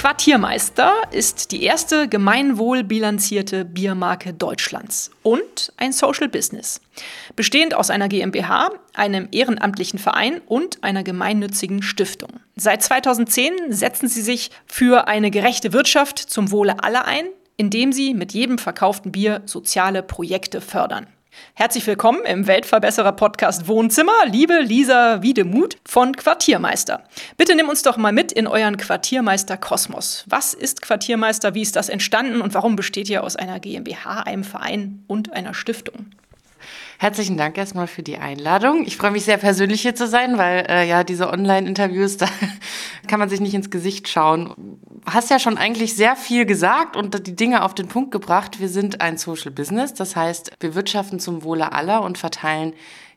Quartiermeister ist die erste gemeinwohlbilanzierte Biermarke Deutschlands und ein Social Business. Bestehend aus einer GmbH, einem ehrenamtlichen Verein und einer gemeinnützigen Stiftung. Seit 2010 setzen sie sich für eine gerechte Wirtschaft zum Wohle aller ein, indem sie mit jedem verkauften Bier soziale Projekte fördern. Herzlich willkommen im Weltverbesserer-Podcast Wohnzimmer, liebe Lisa Wiedemuth von Quartiermeister. Bitte nimm uns doch mal mit in euren Quartiermeister-Kosmos. Was ist Quartiermeister, wie ist das entstanden und warum besteht ihr aus einer GmbH, einem Verein und einer Stiftung? Herzlichen Dank erstmal für die Einladung. Ich freue mich sehr, persönlich hier zu sein, weil äh, ja diese Online-Interviews, da kann man sich nicht ins Gesicht schauen. Hast ja schon eigentlich sehr viel gesagt und die Dinge auf den Punkt gebracht. Wir sind ein Social Business, das heißt, wir wirtschaften zum Wohle aller und verteilen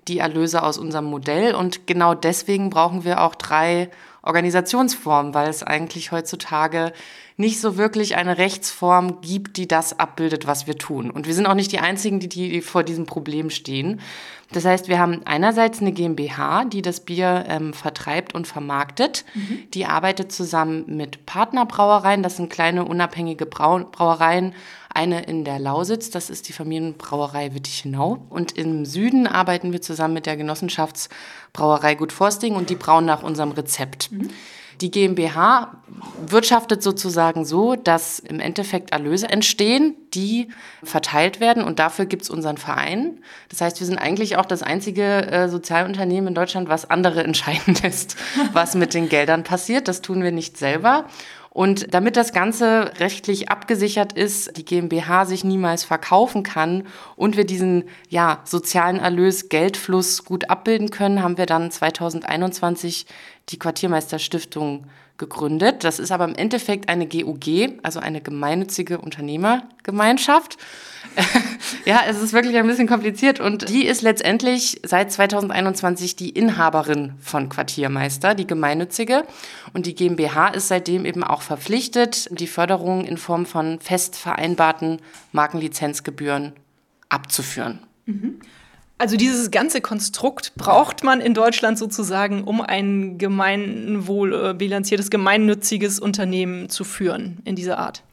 die Erlöse aus unserem Modell. Und genau deswegen brauchen wir auch drei Organisationsformen, weil es eigentlich heutzutage nicht so wirklich eine Rechtsform gibt, die das abbildet, was wir tun. Und wir sind auch nicht die Einzigen, die, die vor diesem Problem stehen. Das heißt, wir haben einerseits eine GmbH, die das Bier ähm, vertreibt und vermarktet. Mhm. Die arbeitet zusammen mit Partnerbrauereien. Das sind kleine unabhängige Brau Brauereien. Eine in der Lausitz, das ist die Familienbrauerei Wittichenau. Und im Süden arbeiten wir zusammen mit der Genossenschaftsbrauerei Gut Forsting und die brauen nach unserem Rezept. Mhm. Die GmbH wirtschaftet sozusagen so, dass im Endeffekt Erlöse entstehen, die verteilt werden und dafür gibt es unseren Verein. Das heißt, wir sind eigentlich auch das einzige äh, Sozialunternehmen in Deutschland, was andere entscheiden lässt, was mit den Geldern passiert. Das tun wir nicht selber. Und damit das Ganze rechtlich abgesichert ist, die GmbH sich niemals verkaufen kann und wir diesen ja, sozialen Erlös, Geldfluss gut abbilden können, haben wir dann 2021 die Quartiermeisterstiftung gegründet. Das ist aber im Endeffekt eine GUG, also eine gemeinnützige Unternehmergemeinschaft. ja, es ist wirklich ein bisschen kompliziert und die ist letztendlich seit 2021 die Inhaberin von Quartiermeister, die gemeinnützige. Und die GmbH ist seitdem eben auch verpflichtet, die Förderung in Form von fest vereinbarten Markenlizenzgebühren abzuführen. Mhm. Also dieses ganze Konstrukt braucht man in Deutschland sozusagen, um ein gemeinwohl äh, bilanziertes, gemeinnütziges Unternehmen zu führen in dieser Art.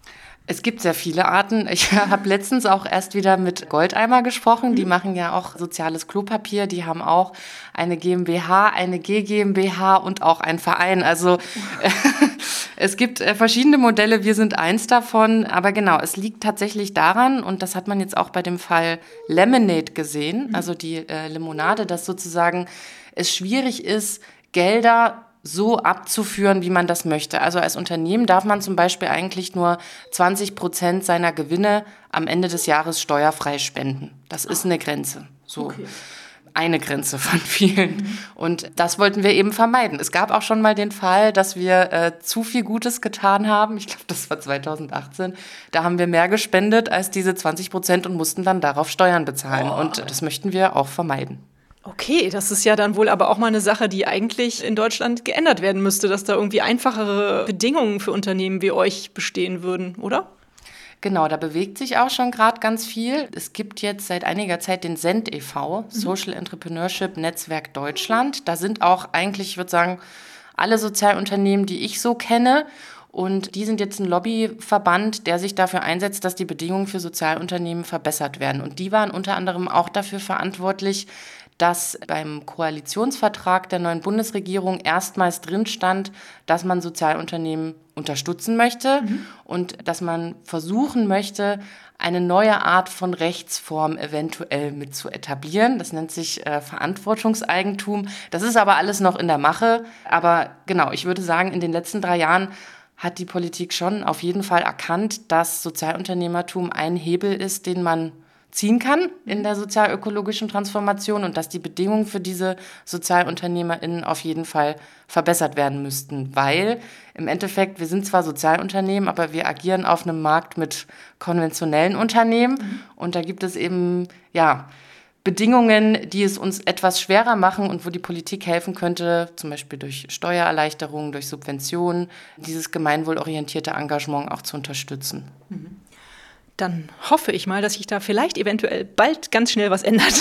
Es gibt sehr viele Arten. Ich habe letztens auch erst wieder mit Goldeimer gesprochen. Die mhm. machen ja auch soziales Klopapier. Die haben auch eine GmbH, eine GGmbH und auch einen Verein. Also es gibt äh, verschiedene Modelle. Wir sind eins davon. Aber genau, es liegt tatsächlich daran, und das hat man jetzt auch bei dem Fall Lemonade gesehen, mhm. also die äh, Limonade, dass sozusagen es schwierig ist, Gelder so abzuführen, wie man das möchte. Also als Unternehmen darf man zum Beispiel eigentlich nur 20 Prozent seiner Gewinne am Ende des Jahres steuerfrei spenden. Das ist eine Grenze. So. Okay. Eine Grenze von vielen. Und das wollten wir eben vermeiden. Es gab auch schon mal den Fall, dass wir äh, zu viel Gutes getan haben. Ich glaube, das war 2018. Da haben wir mehr gespendet als diese 20 Prozent und mussten dann darauf Steuern bezahlen. Oh. Und das möchten wir auch vermeiden. Okay, das ist ja dann wohl aber auch mal eine Sache, die eigentlich in Deutschland geändert werden müsste, dass da irgendwie einfachere Bedingungen für Unternehmen wie euch bestehen würden, oder? Genau, da bewegt sich auch schon gerade ganz viel. Es gibt jetzt seit einiger Zeit den SEND e.V., mhm. Social Entrepreneurship Netzwerk Deutschland. Da sind auch eigentlich, ich würde sagen, alle Sozialunternehmen, die ich so kenne. Und die sind jetzt ein Lobbyverband, der sich dafür einsetzt, dass die Bedingungen für Sozialunternehmen verbessert werden. Und die waren unter anderem auch dafür verantwortlich, dass beim Koalitionsvertrag der neuen Bundesregierung erstmals drin stand, dass man Sozialunternehmen unterstützen möchte mhm. und dass man versuchen möchte, eine neue Art von Rechtsform eventuell mit zu etablieren. Das nennt sich äh, Verantwortungseigentum. Das ist aber alles noch in der Mache. Aber genau, ich würde sagen, in den letzten drei Jahren hat die Politik schon auf jeden Fall erkannt, dass Sozialunternehmertum ein Hebel ist, den man ziehen kann in der sozialökologischen Transformation und dass die Bedingungen für diese SozialunternehmerInnen auf jeden Fall verbessert werden müssten, weil im Endeffekt, wir sind zwar Sozialunternehmen, aber wir agieren auf einem Markt mit konventionellen Unternehmen mhm. und da gibt es eben, ja, Bedingungen, die es uns etwas schwerer machen und wo die Politik helfen könnte, zum Beispiel durch Steuererleichterungen, durch Subventionen, dieses gemeinwohlorientierte Engagement auch zu unterstützen. Mhm dann hoffe ich mal, dass sich da vielleicht eventuell bald ganz schnell was ändert.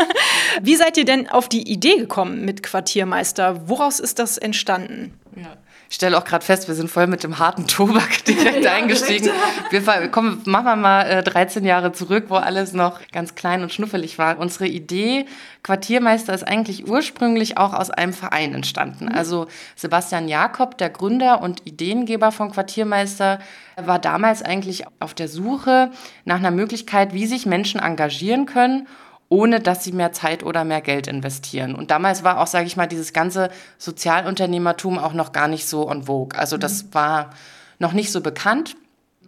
Wie seid ihr denn auf die Idee gekommen mit Quartiermeister? Woraus ist das entstanden? Ja. Ich stelle auch gerade fest, wir sind voll mit dem harten Tobak direkt ja, eingestiegen. Wir kommen, machen wir mal äh, 13 Jahre zurück, wo alles noch ganz klein und schnuffelig war. Unsere Idee, Quartiermeister, ist eigentlich ursprünglich auch aus einem Verein entstanden. Mhm. Also Sebastian Jakob, der Gründer und Ideengeber von Quartiermeister, war damals eigentlich auf der Suche nach einer Möglichkeit, wie sich Menschen engagieren können ohne dass sie mehr Zeit oder mehr Geld investieren. Und damals war auch, sage ich mal, dieses ganze Sozialunternehmertum auch noch gar nicht so on vogue. Also das mhm. war noch nicht so bekannt.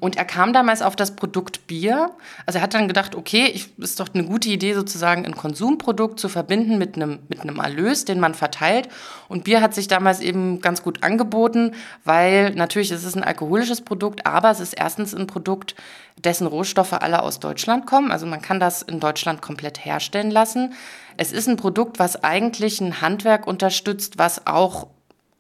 Und er kam damals auf das Produkt Bier. Also er hat dann gedacht, okay, ich, ist doch eine gute Idee, sozusagen ein Konsumprodukt zu verbinden mit einem, mit einem Erlös, den man verteilt. Und Bier hat sich damals eben ganz gut angeboten, weil natürlich ist es ein alkoholisches Produkt, aber es ist erstens ein Produkt, dessen Rohstoffe alle aus Deutschland kommen. Also man kann das in Deutschland komplett herstellen lassen. Es ist ein Produkt, was eigentlich ein Handwerk unterstützt, was auch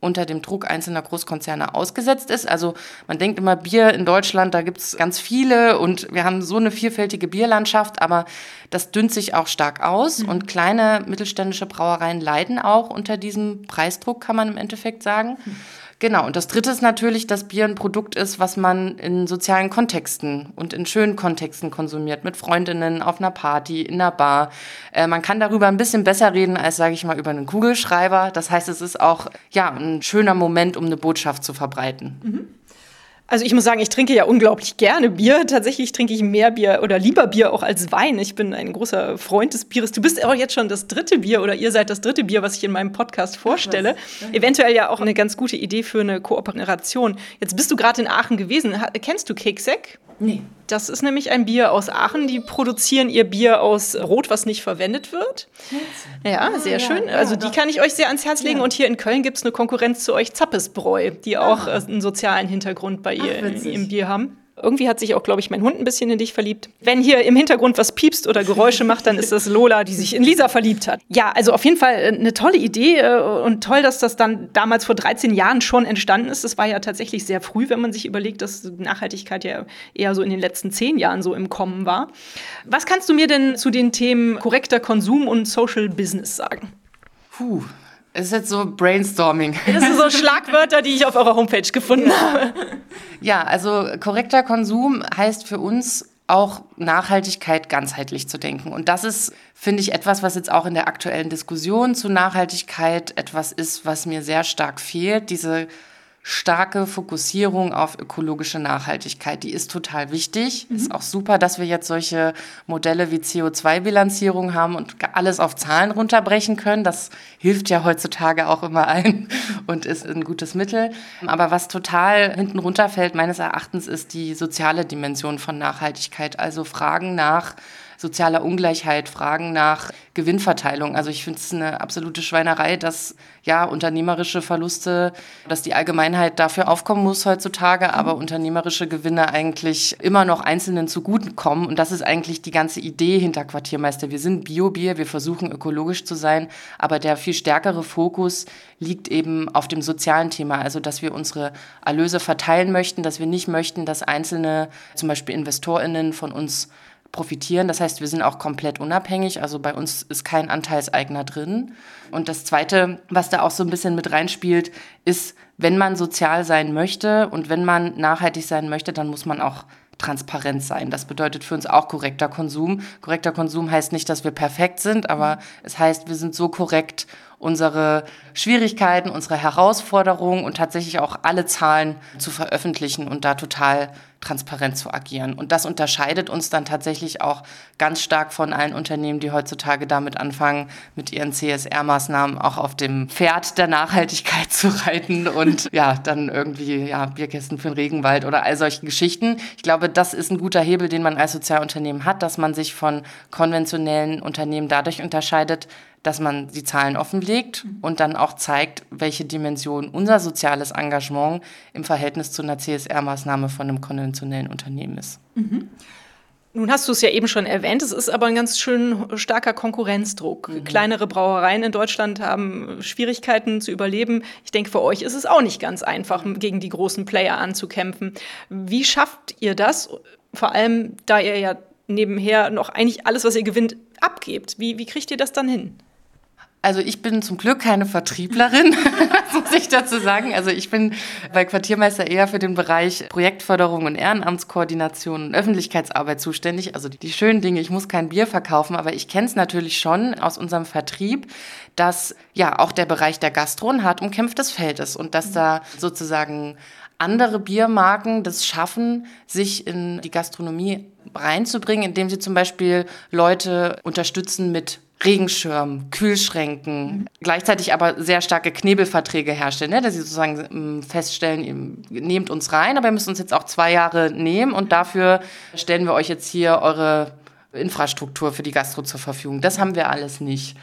unter dem Druck einzelner Großkonzerne ausgesetzt ist. Also man denkt immer, Bier in Deutschland, da gibt es ganz viele und wir haben so eine vielfältige Bierlandschaft, aber das dünnt sich auch stark aus mhm. und kleine mittelständische Brauereien leiden auch unter diesem Preisdruck, kann man im Endeffekt sagen. Mhm. Genau, und das Dritte ist natürlich, dass Bier ein Produkt ist, was man in sozialen Kontexten und in schönen Kontexten konsumiert, mit Freundinnen, auf einer Party, in einer Bar. Äh, man kann darüber ein bisschen besser reden als, sage ich mal, über einen Kugelschreiber. Das heißt, es ist auch ja, ein schöner Moment, um eine Botschaft zu verbreiten. Mhm. Also ich muss sagen, ich trinke ja unglaublich gerne Bier. Tatsächlich trinke ich mehr Bier oder lieber Bier auch als Wein. Ich bin ein großer Freund des Bieres. Du bist auch jetzt schon das dritte Bier oder ihr seid das dritte Bier, was ich in meinem Podcast vorstelle. Ach, Eventuell ja auch eine ganz gute Idee für eine Kooperation. Jetzt bist du gerade in Aachen gewesen. Kennst du Keksek? Nee. Das ist nämlich ein Bier aus Aachen. Die produzieren ihr Bier aus Rot, was nicht verwendet wird. Ja, sehr ah, schön. Also die kann ich euch sehr ans Herz legen. Und hier in Köln gibt es eine Konkurrenz zu euch, Zappesbräu, die auch ah. einen sozialen Hintergrund bei ihr Ach, im Bier haben. Irgendwie hat sich auch, glaube ich, mein Hund ein bisschen in dich verliebt. Wenn hier im Hintergrund was piepst oder Geräusche macht, dann ist das Lola, die sich in Lisa verliebt hat. Ja, also auf jeden Fall äh, eine tolle Idee äh, und toll, dass das dann damals vor 13 Jahren schon entstanden ist. Das war ja tatsächlich sehr früh, wenn man sich überlegt, dass Nachhaltigkeit ja eher so in den letzten zehn Jahren so im Kommen war. Was kannst du mir denn zu den Themen korrekter Konsum und Social Business sagen? Puh, es ist jetzt so Brainstorming. Das sind so Schlagwörter, die ich auf eurer Homepage gefunden habe. Ja, also korrekter Konsum heißt für uns auch Nachhaltigkeit ganzheitlich zu denken. Und das ist, finde ich, etwas, was jetzt auch in der aktuellen Diskussion zu Nachhaltigkeit etwas ist, was mir sehr stark fehlt. Diese starke Fokussierung auf ökologische Nachhaltigkeit. Die ist total wichtig. Mhm. Ist auch super, dass wir jetzt solche Modelle wie CO2-Bilanzierung haben und alles auf Zahlen runterbrechen können. Das hilft ja heutzutage auch immer ein und ist ein gutes Mittel. Aber was total hinten runterfällt, meines Erachtens, ist die soziale Dimension von Nachhaltigkeit. Also Fragen nach sozialer Ungleichheit, Fragen nach Gewinnverteilung. Also ich finde es eine absolute Schweinerei, dass ja unternehmerische Verluste, dass die Allgemeinheit dafür aufkommen muss heutzutage, aber unternehmerische Gewinne eigentlich immer noch Einzelnen zugutekommen. Und das ist eigentlich die ganze Idee hinter Quartiermeister. Wir sind Biobier, wir versuchen ökologisch zu sein, aber der viel stärkere Fokus liegt eben auf dem sozialen Thema, also dass wir unsere Erlöse verteilen möchten, dass wir nicht möchten, dass einzelne, zum Beispiel Investorinnen von uns profitieren. Das heißt, wir sind auch komplett unabhängig. Also bei uns ist kein Anteilseigner drin. Und das Zweite, was da auch so ein bisschen mit reinspielt, ist, wenn man sozial sein möchte und wenn man nachhaltig sein möchte, dann muss man auch transparent sein. Das bedeutet für uns auch korrekter Konsum. Korrekter Konsum heißt nicht, dass wir perfekt sind, aber es heißt, wir sind so korrekt, unsere Schwierigkeiten, unsere Herausforderungen und tatsächlich auch alle Zahlen zu veröffentlichen und da total transparent zu agieren. Und das unterscheidet uns dann tatsächlich auch ganz stark von allen Unternehmen, die heutzutage damit anfangen, mit ihren CSR-Maßnahmen auch auf dem Pferd der Nachhaltigkeit zu reiten und ja, dann irgendwie ja, Bierkästen für den Regenwald oder all solche Geschichten. Ich glaube, das ist ein guter Hebel, den man als Sozialunternehmen hat, dass man sich von konventionellen Unternehmen dadurch unterscheidet, dass man die Zahlen offenlegt mhm. und dann auch zeigt, welche Dimension unser soziales Engagement im Verhältnis zu einer CSR-Maßnahme von einem konventionellen Unternehmen ist. Mhm. Nun hast du es ja eben schon erwähnt, es ist aber ein ganz schön starker Konkurrenzdruck. Mhm. Kleinere Brauereien in Deutschland haben Schwierigkeiten zu überleben. Ich denke, für euch ist es auch nicht ganz einfach, gegen die großen Player anzukämpfen. Wie schafft ihr das? Vor allem, da ihr ja nebenher noch eigentlich alles, was ihr gewinnt, abgebt. Wie, wie kriegt ihr das dann hin? Also ich bin zum Glück keine Vertrieblerin, muss ich dazu sagen. Also ich bin bei Quartiermeister eher für den Bereich Projektförderung und Ehrenamtskoordination und Öffentlichkeitsarbeit zuständig. Also die schönen Dinge, ich muss kein Bier verkaufen, aber ich kenne es natürlich schon aus unserem Vertrieb, dass ja auch der Bereich der Gastro ein hart umkämpftes Feld ist und dass da sozusagen andere Biermarken das schaffen, sich in die Gastronomie reinzubringen, indem sie zum Beispiel Leute unterstützen mit Regenschirmen, Kühlschränken, mhm. gleichzeitig aber sehr starke Knebelverträge herstellen, ne? dass sie sozusagen ähm, feststellen, ihr nehmt uns rein, aber ihr müsst uns jetzt auch zwei Jahre nehmen und dafür stellen wir euch jetzt hier eure Infrastruktur für die Gastro zur Verfügung. Das haben wir alles nicht.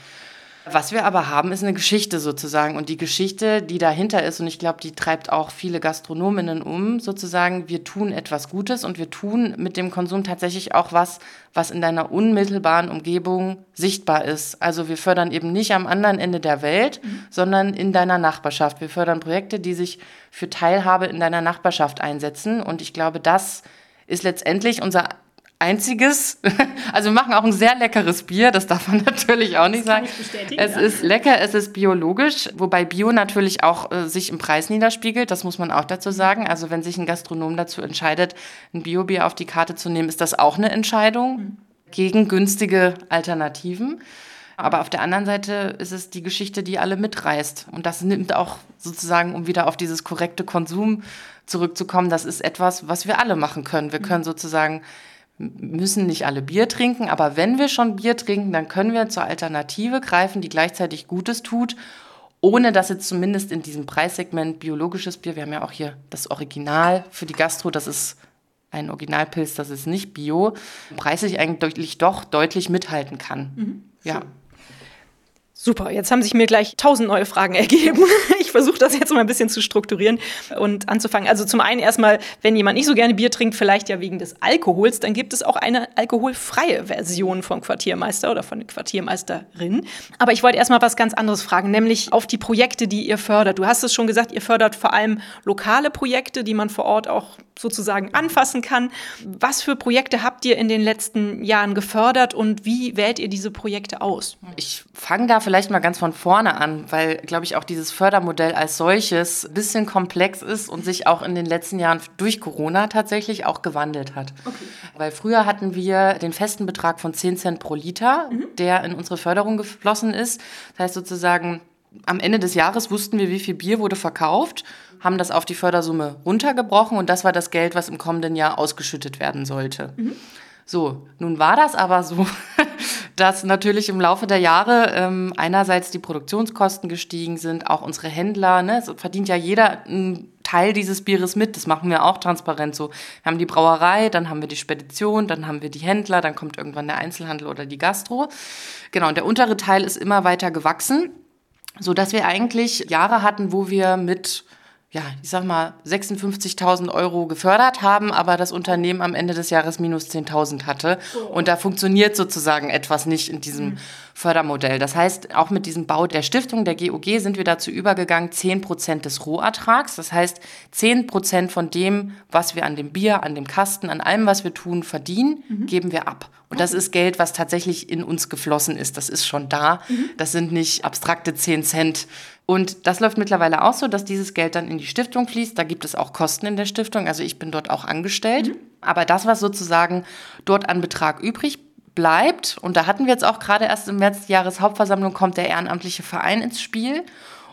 Was wir aber haben, ist eine Geschichte sozusagen. Und die Geschichte, die dahinter ist, und ich glaube, die treibt auch viele Gastronominnen um, sozusagen, wir tun etwas Gutes und wir tun mit dem Konsum tatsächlich auch was, was in deiner unmittelbaren Umgebung sichtbar ist. Also wir fördern eben nicht am anderen Ende der Welt, mhm. sondern in deiner Nachbarschaft. Wir fördern Projekte, die sich für Teilhabe in deiner Nachbarschaft einsetzen. Und ich glaube, das ist letztendlich unser einziges. Also wir machen auch ein sehr leckeres Bier, das darf man natürlich auch nicht sagen. Es ja. ist lecker, es ist biologisch, wobei Bio natürlich auch äh, sich im Preis niederspiegelt, das muss man auch dazu sagen. Also wenn sich ein Gastronom dazu entscheidet, ein Biobier auf die Karte zu nehmen, ist das auch eine Entscheidung mhm. gegen günstige Alternativen. Aber auf der anderen Seite ist es die Geschichte, die alle mitreißt. Und das nimmt auch sozusagen, um wieder auf dieses korrekte Konsum zurückzukommen, das ist etwas, was wir alle machen können. Wir mhm. können sozusagen müssen nicht alle Bier trinken, aber wenn wir schon Bier trinken, dann können wir zur Alternative greifen, die gleichzeitig Gutes tut, ohne dass jetzt zumindest in diesem Preissegment biologisches Bier, wir haben ja auch hier das Original für die Gastro, das ist ein Originalpilz, das ist nicht bio, preislich eigentlich doch deutlich mithalten kann. Mhm. Ja. Super, jetzt haben sich mir gleich tausend neue Fragen ergeben. Versuche das jetzt mal ein bisschen zu strukturieren und anzufangen. Also zum einen erstmal, wenn jemand nicht so gerne Bier trinkt, vielleicht ja wegen des Alkohols, dann gibt es auch eine alkoholfreie Version vom Quartiermeister oder von der Quartiermeisterin. Aber ich wollte erstmal was ganz anderes fragen, nämlich auf die Projekte, die ihr fördert. Du hast es schon gesagt, ihr fördert vor allem lokale Projekte, die man vor Ort auch sozusagen anfassen kann. Was für Projekte habt ihr in den letzten Jahren gefördert und wie wählt ihr diese Projekte aus? Ich fange da vielleicht mal ganz von vorne an, weil, glaube ich, auch dieses Fördermodell als solches ein bisschen komplex ist und sich auch in den letzten Jahren durch Corona tatsächlich auch gewandelt hat. Okay. Weil früher hatten wir den festen Betrag von 10 Cent pro Liter, mhm. der in unsere Förderung geflossen ist. Das heißt sozusagen, am Ende des Jahres wussten wir, wie viel Bier wurde verkauft haben das auf die Fördersumme runtergebrochen und das war das Geld, was im kommenden Jahr ausgeschüttet werden sollte. Mhm. So, nun war das aber so, dass natürlich im Laufe der Jahre ähm, einerseits die Produktionskosten gestiegen sind, auch unsere Händler, ne, es verdient ja jeder einen Teil dieses Bieres mit, das machen wir auch transparent so. Wir haben die Brauerei, dann haben wir die Spedition, dann haben wir die Händler, dann kommt irgendwann der Einzelhandel oder die Gastro. Genau, und der untere Teil ist immer weiter gewachsen, so dass wir eigentlich Jahre hatten, wo wir mit ja, ich sag mal, 56.000 Euro gefördert haben, aber das Unternehmen am Ende des Jahres minus 10.000 hatte. Und da funktioniert sozusagen etwas nicht in diesem mhm. Fördermodell. Das heißt, auch mit diesem Bau der Stiftung, der GOG, sind wir dazu übergegangen, 10 Prozent des Rohertrags, das heißt 10 Prozent von dem, was wir an dem Bier, an dem Kasten, an allem, was wir tun, verdienen, mhm. geben wir ab. Und das ist Geld, was tatsächlich in uns geflossen ist. Das ist schon da. Mhm. Das sind nicht abstrakte 10 Cent, und das läuft mittlerweile auch so, dass dieses Geld dann in die Stiftung fließt. Da gibt es auch Kosten in der Stiftung. Also ich bin dort auch angestellt. Mhm. Aber das, was sozusagen dort an Betrag übrig bleibt, und da hatten wir jetzt auch gerade erst im März Jahreshauptversammlung, kommt der ehrenamtliche Verein ins Spiel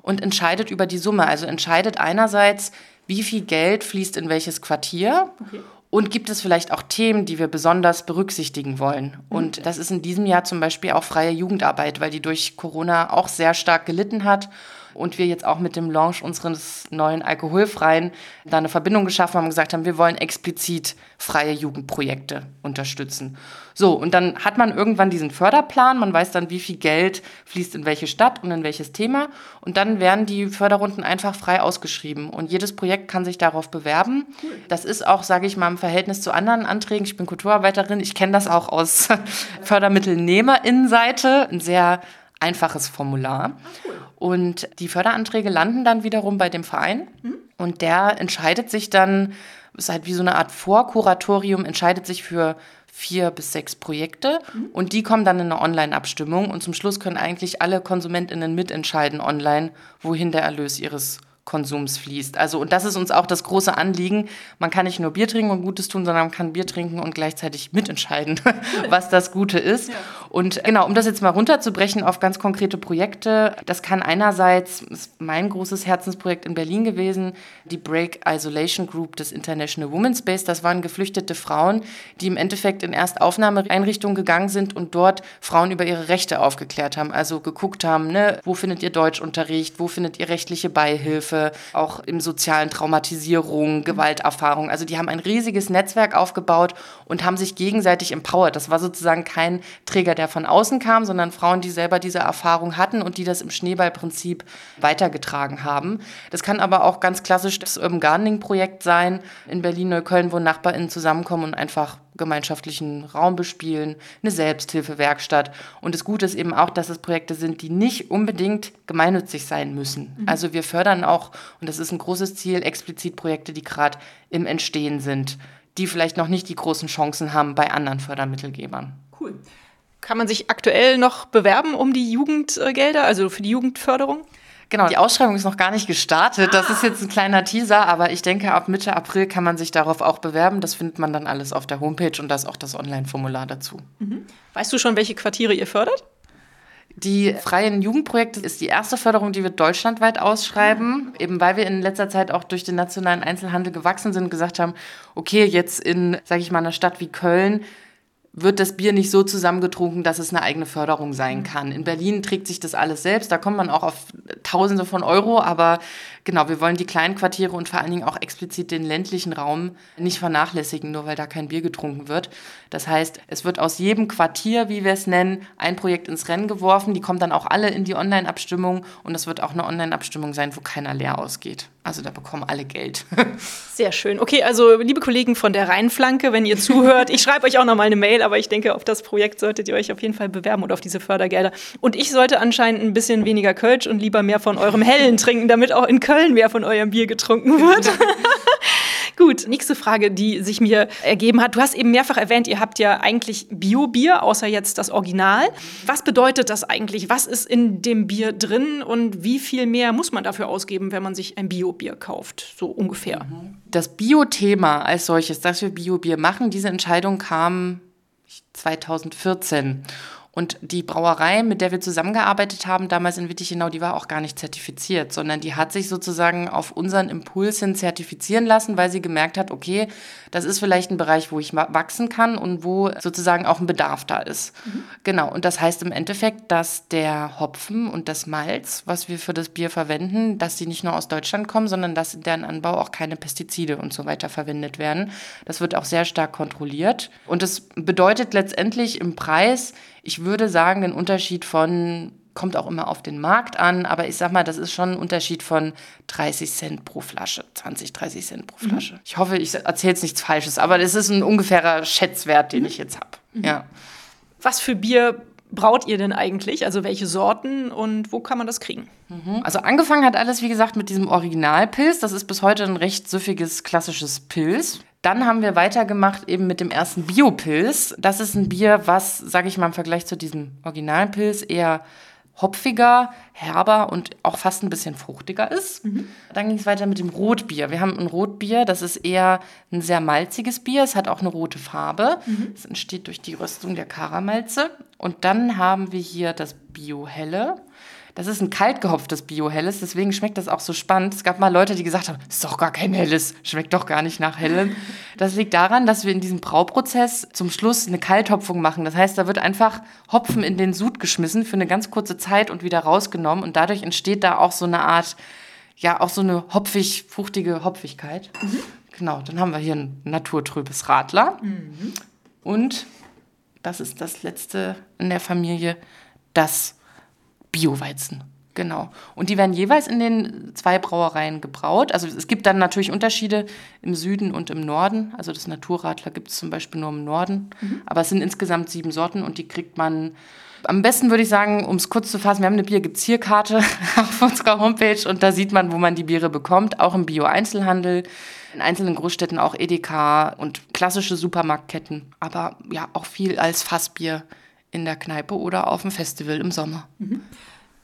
und entscheidet über die Summe. Also entscheidet einerseits, wie viel Geld fließt in welches Quartier. Okay. Und gibt es vielleicht auch Themen, die wir besonders berücksichtigen wollen? Und das ist in diesem Jahr zum Beispiel auch freie Jugendarbeit, weil die durch Corona auch sehr stark gelitten hat und wir jetzt auch mit dem Launch unseres neuen alkoholfreien da eine Verbindung geschaffen haben und gesagt haben, wir wollen explizit freie Jugendprojekte unterstützen. So, und dann hat man irgendwann diesen Förderplan, man weiß dann, wie viel Geld fließt in welche Stadt und in welches Thema und dann werden die Förderrunden einfach frei ausgeschrieben und jedes Projekt kann sich darauf bewerben. Cool. Das ist auch, sage ich mal, im Verhältnis zu anderen Anträgen, ich bin Kulturarbeiterin, ich kenne das auch aus Fördermittelnehmerinnenseite, ein sehr einfaches Formular. Ah, cool. Und die Förderanträge landen dann wiederum bei dem Verein mhm. und der entscheidet sich dann, ist halt wie so eine Art Vorkuratorium, entscheidet sich für vier bis sechs Projekte mhm. und die kommen dann in eine Online-Abstimmung und zum Schluss können eigentlich alle KonsumentInnen mitentscheiden online, wohin der Erlös ihres Konsums fließt. Also, und das ist uns auch das große Anliegen. Man kann nicht nur Bier trinken und Gutes tun, sondern man kann Bier trinken und gleichzeitig mitentscheiden, was das Gute ist. Ja. Und genau, um das jetzt mal runterzubrechen auf ganz konkrete Projekte, das kann einerseits, ist mein großes Herzensprojekt in Berlin gewesen, die Break Isolation Group des International Women's Space. Das waren geflüchtete Frauen, die im Endeffekt in Erstaufnahmeeinrichtungen gegangen sind und dort Frauen über ihre Rechte aufgeklärt haben. Also geguckt haben, ne, wo findet ihr Deutschunterricht, wo findet ihr rechtliche Beihilfe, Hilfe, auch im sozialen Traumatisierung, Gewalterfahrung. Also die haben ein riesiges Netzwerk aufgebaut und haben sich gegenseitig empowert. Das war sozusagen kein Träger, der von außen kam, sondern Frauen, die selber diese Erfahrung hatten und die das im Schneeballprinzip weitergetragen haben. Das kann aber auch ganz klassisch das Urban Gardening Projekt sein in Berlin-Neukölln, wo NachbarInnen zusammenkommen und einfach gemeinschaftlichen Raum bespielen, eine Selbsthilfewerkstatt. Und das Gute ist eben auch, dass es Projekte sind, die nicht unbedingt gemeinnützig sein müssen. Mhm. Also wir fördern auch, und das ist ein großes Ziel, explizit Projekte, die gerade im Entstehen sind, die vielleicht noch nicht die großen Chancen haben bei anderen Fördermittelgebern. Cool. Kann man sich aktuell noch bewerben um die Jugendgelder, also für die Jugendförderung? Genau, die Ausschreibung ist noch gar nicht gestartet. Das ist jetzt ein kleiner Teaser, aber ich denke, ab Mitte April kann man sich darauf auch bewerben. Das findet man dann alles auf der Homepage und da ist auch das Online-Formular dazu. Mhm. Weißt du schon, welche Quartiere ihr fördert? Die freien Jugendprojekte ist die erste Förderung, die wir deutschlandweit ausschreiben, mhm. eben weil wir in letzter Zeit auch durch den nationalen Einzelhandel gewachsen sind und gesagt haben, okay, jetzt in, sage ich mal, einer Stadt wie Köln wird das Bier nicht so zusammengetrunken, dass es eine eigene Förderung sein mhm. kann. In Berlin trägt sich das alles selbst, da kommt man auch auf Tausende von Euro, aber genau, wir wollen die kleinen Quartiere und vor allen Dingen auch explizit den ländlichen Raum nicht vernachlässigen, nur weil da kein Bier getrunken wird. Das heißt, es wird aus jedem Quartier, wie wir es nennen, ein Projekt ins Rennen geworfen. Die kommen dann auch alle in die Online-Abstimmung und es wird auch eine Online-Abstimmung sein, wo keiner leer ausgeht. Also da bekommen alle Geld. Sehr schön. Okay, also liebe Kollegen von der Rheinflanke, wenn ihr zuhört, ich schreibe euch auch noch mal eine Mail, aber ich denke, auf das Projekt solltet ihr euch auf jeden Fall bewerben und auf diese Fördergelder. Und ich sollte anscheinend ein bisschen weniger Kölsch und lieber mehr von eurem Hellen trinken, damit auch in Köln mehr von eurem Bier getrunken wird. Gut, nächste Frage, die sich mir ergeben hat. Du hast eben mehrfach erwähnt, ihr habt ja eigentlich Bio-Bier, außer jetzt das Original. Was bedeutet das eigentlich? Was ist in dem Bier drin und wie viel mehr muss man dafür ausgeben, wenn man sich ein Bio-Bier kauft? So ungefähr. Das Bio-Thema als solches, dass wir Bio-Bier machen, diese Entscheidung kam 2014. Und die Brauerei, mit der wir zusammengearbeitet haben, damals in Wittichenau, die war auch gar nicht zertifiziert, sondern die hat sich sozusagen auf unseren Impuls hin zertifizieren lassen, weil sie gemerkt hat, okay, das ist vielleicht ein Bereich, wo ich wachsen kann und wo sozusagen auch ein Bedarf da ist. Mhm. Genau. Und das heißt im Endeffekt, dass der Hopfen und das Malz, was wir für das Bier verwenden, dass die nicht nur aus Deutschland kommen, sondern dass in deren Anbau auch keine Pestizide und so weiter verwendet werden. Das wird auch sehr stark kontrolliert. Und das bedeutet letztendlich im Preis, ich würde sagen, den Unterschied von, kommt auch immer auf den Markt an, aber ich sag mal, das ist schon ein Unterschied von 30 Cent pro Flasche, 20, 30 Cent pro mhm. Flasche. Mhm. Ich hoffe, ich erzähle jetzt nichts Falsches, aber das ist ein ungefährer Schätzwert, den mhm. ich jetzt habe. Mhm. Ja. Was für Bier braut ihr denn eigentlich? Also welche Sorten und wo kann man das kriegen? Mhm. Also angefangen hat alles, wie gesagt, mit diesem Originalpilz. Das ist bis heute ein recht süffiges, klassisches Pilz. Dann haben wir weitergemacht eben mit dem ersten Biopilz. Das ist ein Bier, was, sage ich mal, im Vergleich zu diesem Originalpilz eher hopfiger, herber und auch fast ein bisschen fruchtiger ist. Mhm. Dann ging es weiter mit dem Rotbier. Wir haben ein Rotbier, das ist eher ein sehr malziges Bier. Es hat auch eine rote Farbe. Mhm. Es entsteht durch die Röstung der Karamalze. Und dann haben wir hier das Biohelle. Das ist ein kalt gehopftes Bio-Helles, deswegen schmeckt das auch so spannend. Es gab mal Leute, die gesagt haben, ist doch gar kein Helles, schmeckt doch gar nicht nach Hellem. Das liegt daran, dass wir in diesem Brauprozess zum Schluss eine Kalthopfung machen. Das heißt, da wird einfach Hopfen in den Sud geschmissen für eine ganz kurze Zeit und wieder rausgenommen und dadurch entsteht da auch so eine Art, ja, auch so eine hopfig, fruchtige Hopfigkeit. Mhm. Genau, dann haben wir hier ein naturtrübes Radler. Mhm. Und das ist das letzte in der Familie, das Bioweizen. Genau. Und die werden jeweils in den zwei Brauereien gebraut. Also es gibt dann natürlich Unterschiede im Süden und im Norden. Also das Naturradler gibt es zum Beispiel nur im Norden. Mhm. Aber es sind insgesamt sieben Sorten und die kriegt man am besten würde ich sagen, um es kurz zu fassen, wir haben eine Bier-Gibt's-Hier-Karte auf unserer Homepage und da sieht man, wo man die Biere bekommt, auch im Bio-Einzelhandel, in einzelnen Großstädten auch Edeka und klassische Supermarktketten, aber ja auch viel als Fassbier in der Kneipe oder auf dem Festival im Sommer. Mhm.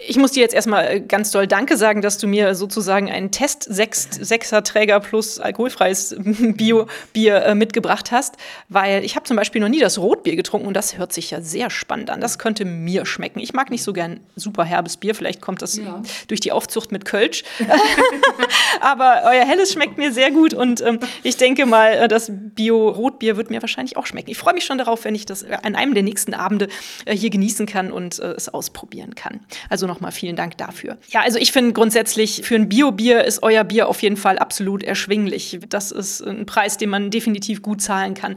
Ich muss dir jetzt erstmal äh, ganz doll Danke sagen, dass du mir sozusagen einen Test Sechser Träger plus alkoholfreies Bio-Bier äh, mitgebracht hast, weil ich habe zum Beispiel noch nie das Rotbier getrunken und das hört sich ja sehr spannend an. Das könnte mir schmecken. Ich mag nicht so gern super herbes Bier, vielleicht kommt das ja. durch die Aufzucht mit Kölsch. Aber euer Helles schmeckt mir sehr gut und ähm, ich denke mal, äh, das Bio-Rotbier wird mir wahrscheinlich auch schmecken. Ich freue mich schon darauf, wenn ich das an einem der nächsten Abende äh, hier genießen kann und äh, es ausprobieren kann. Also nochmal vielen Dank dafür. Ja, also ich finde grundsätzlich, für ein Bio-Bier ist euer Bier auf jeden Fall absolut erschwinglich. Das ist ein Preis, den man definitiv gut zahlen kann.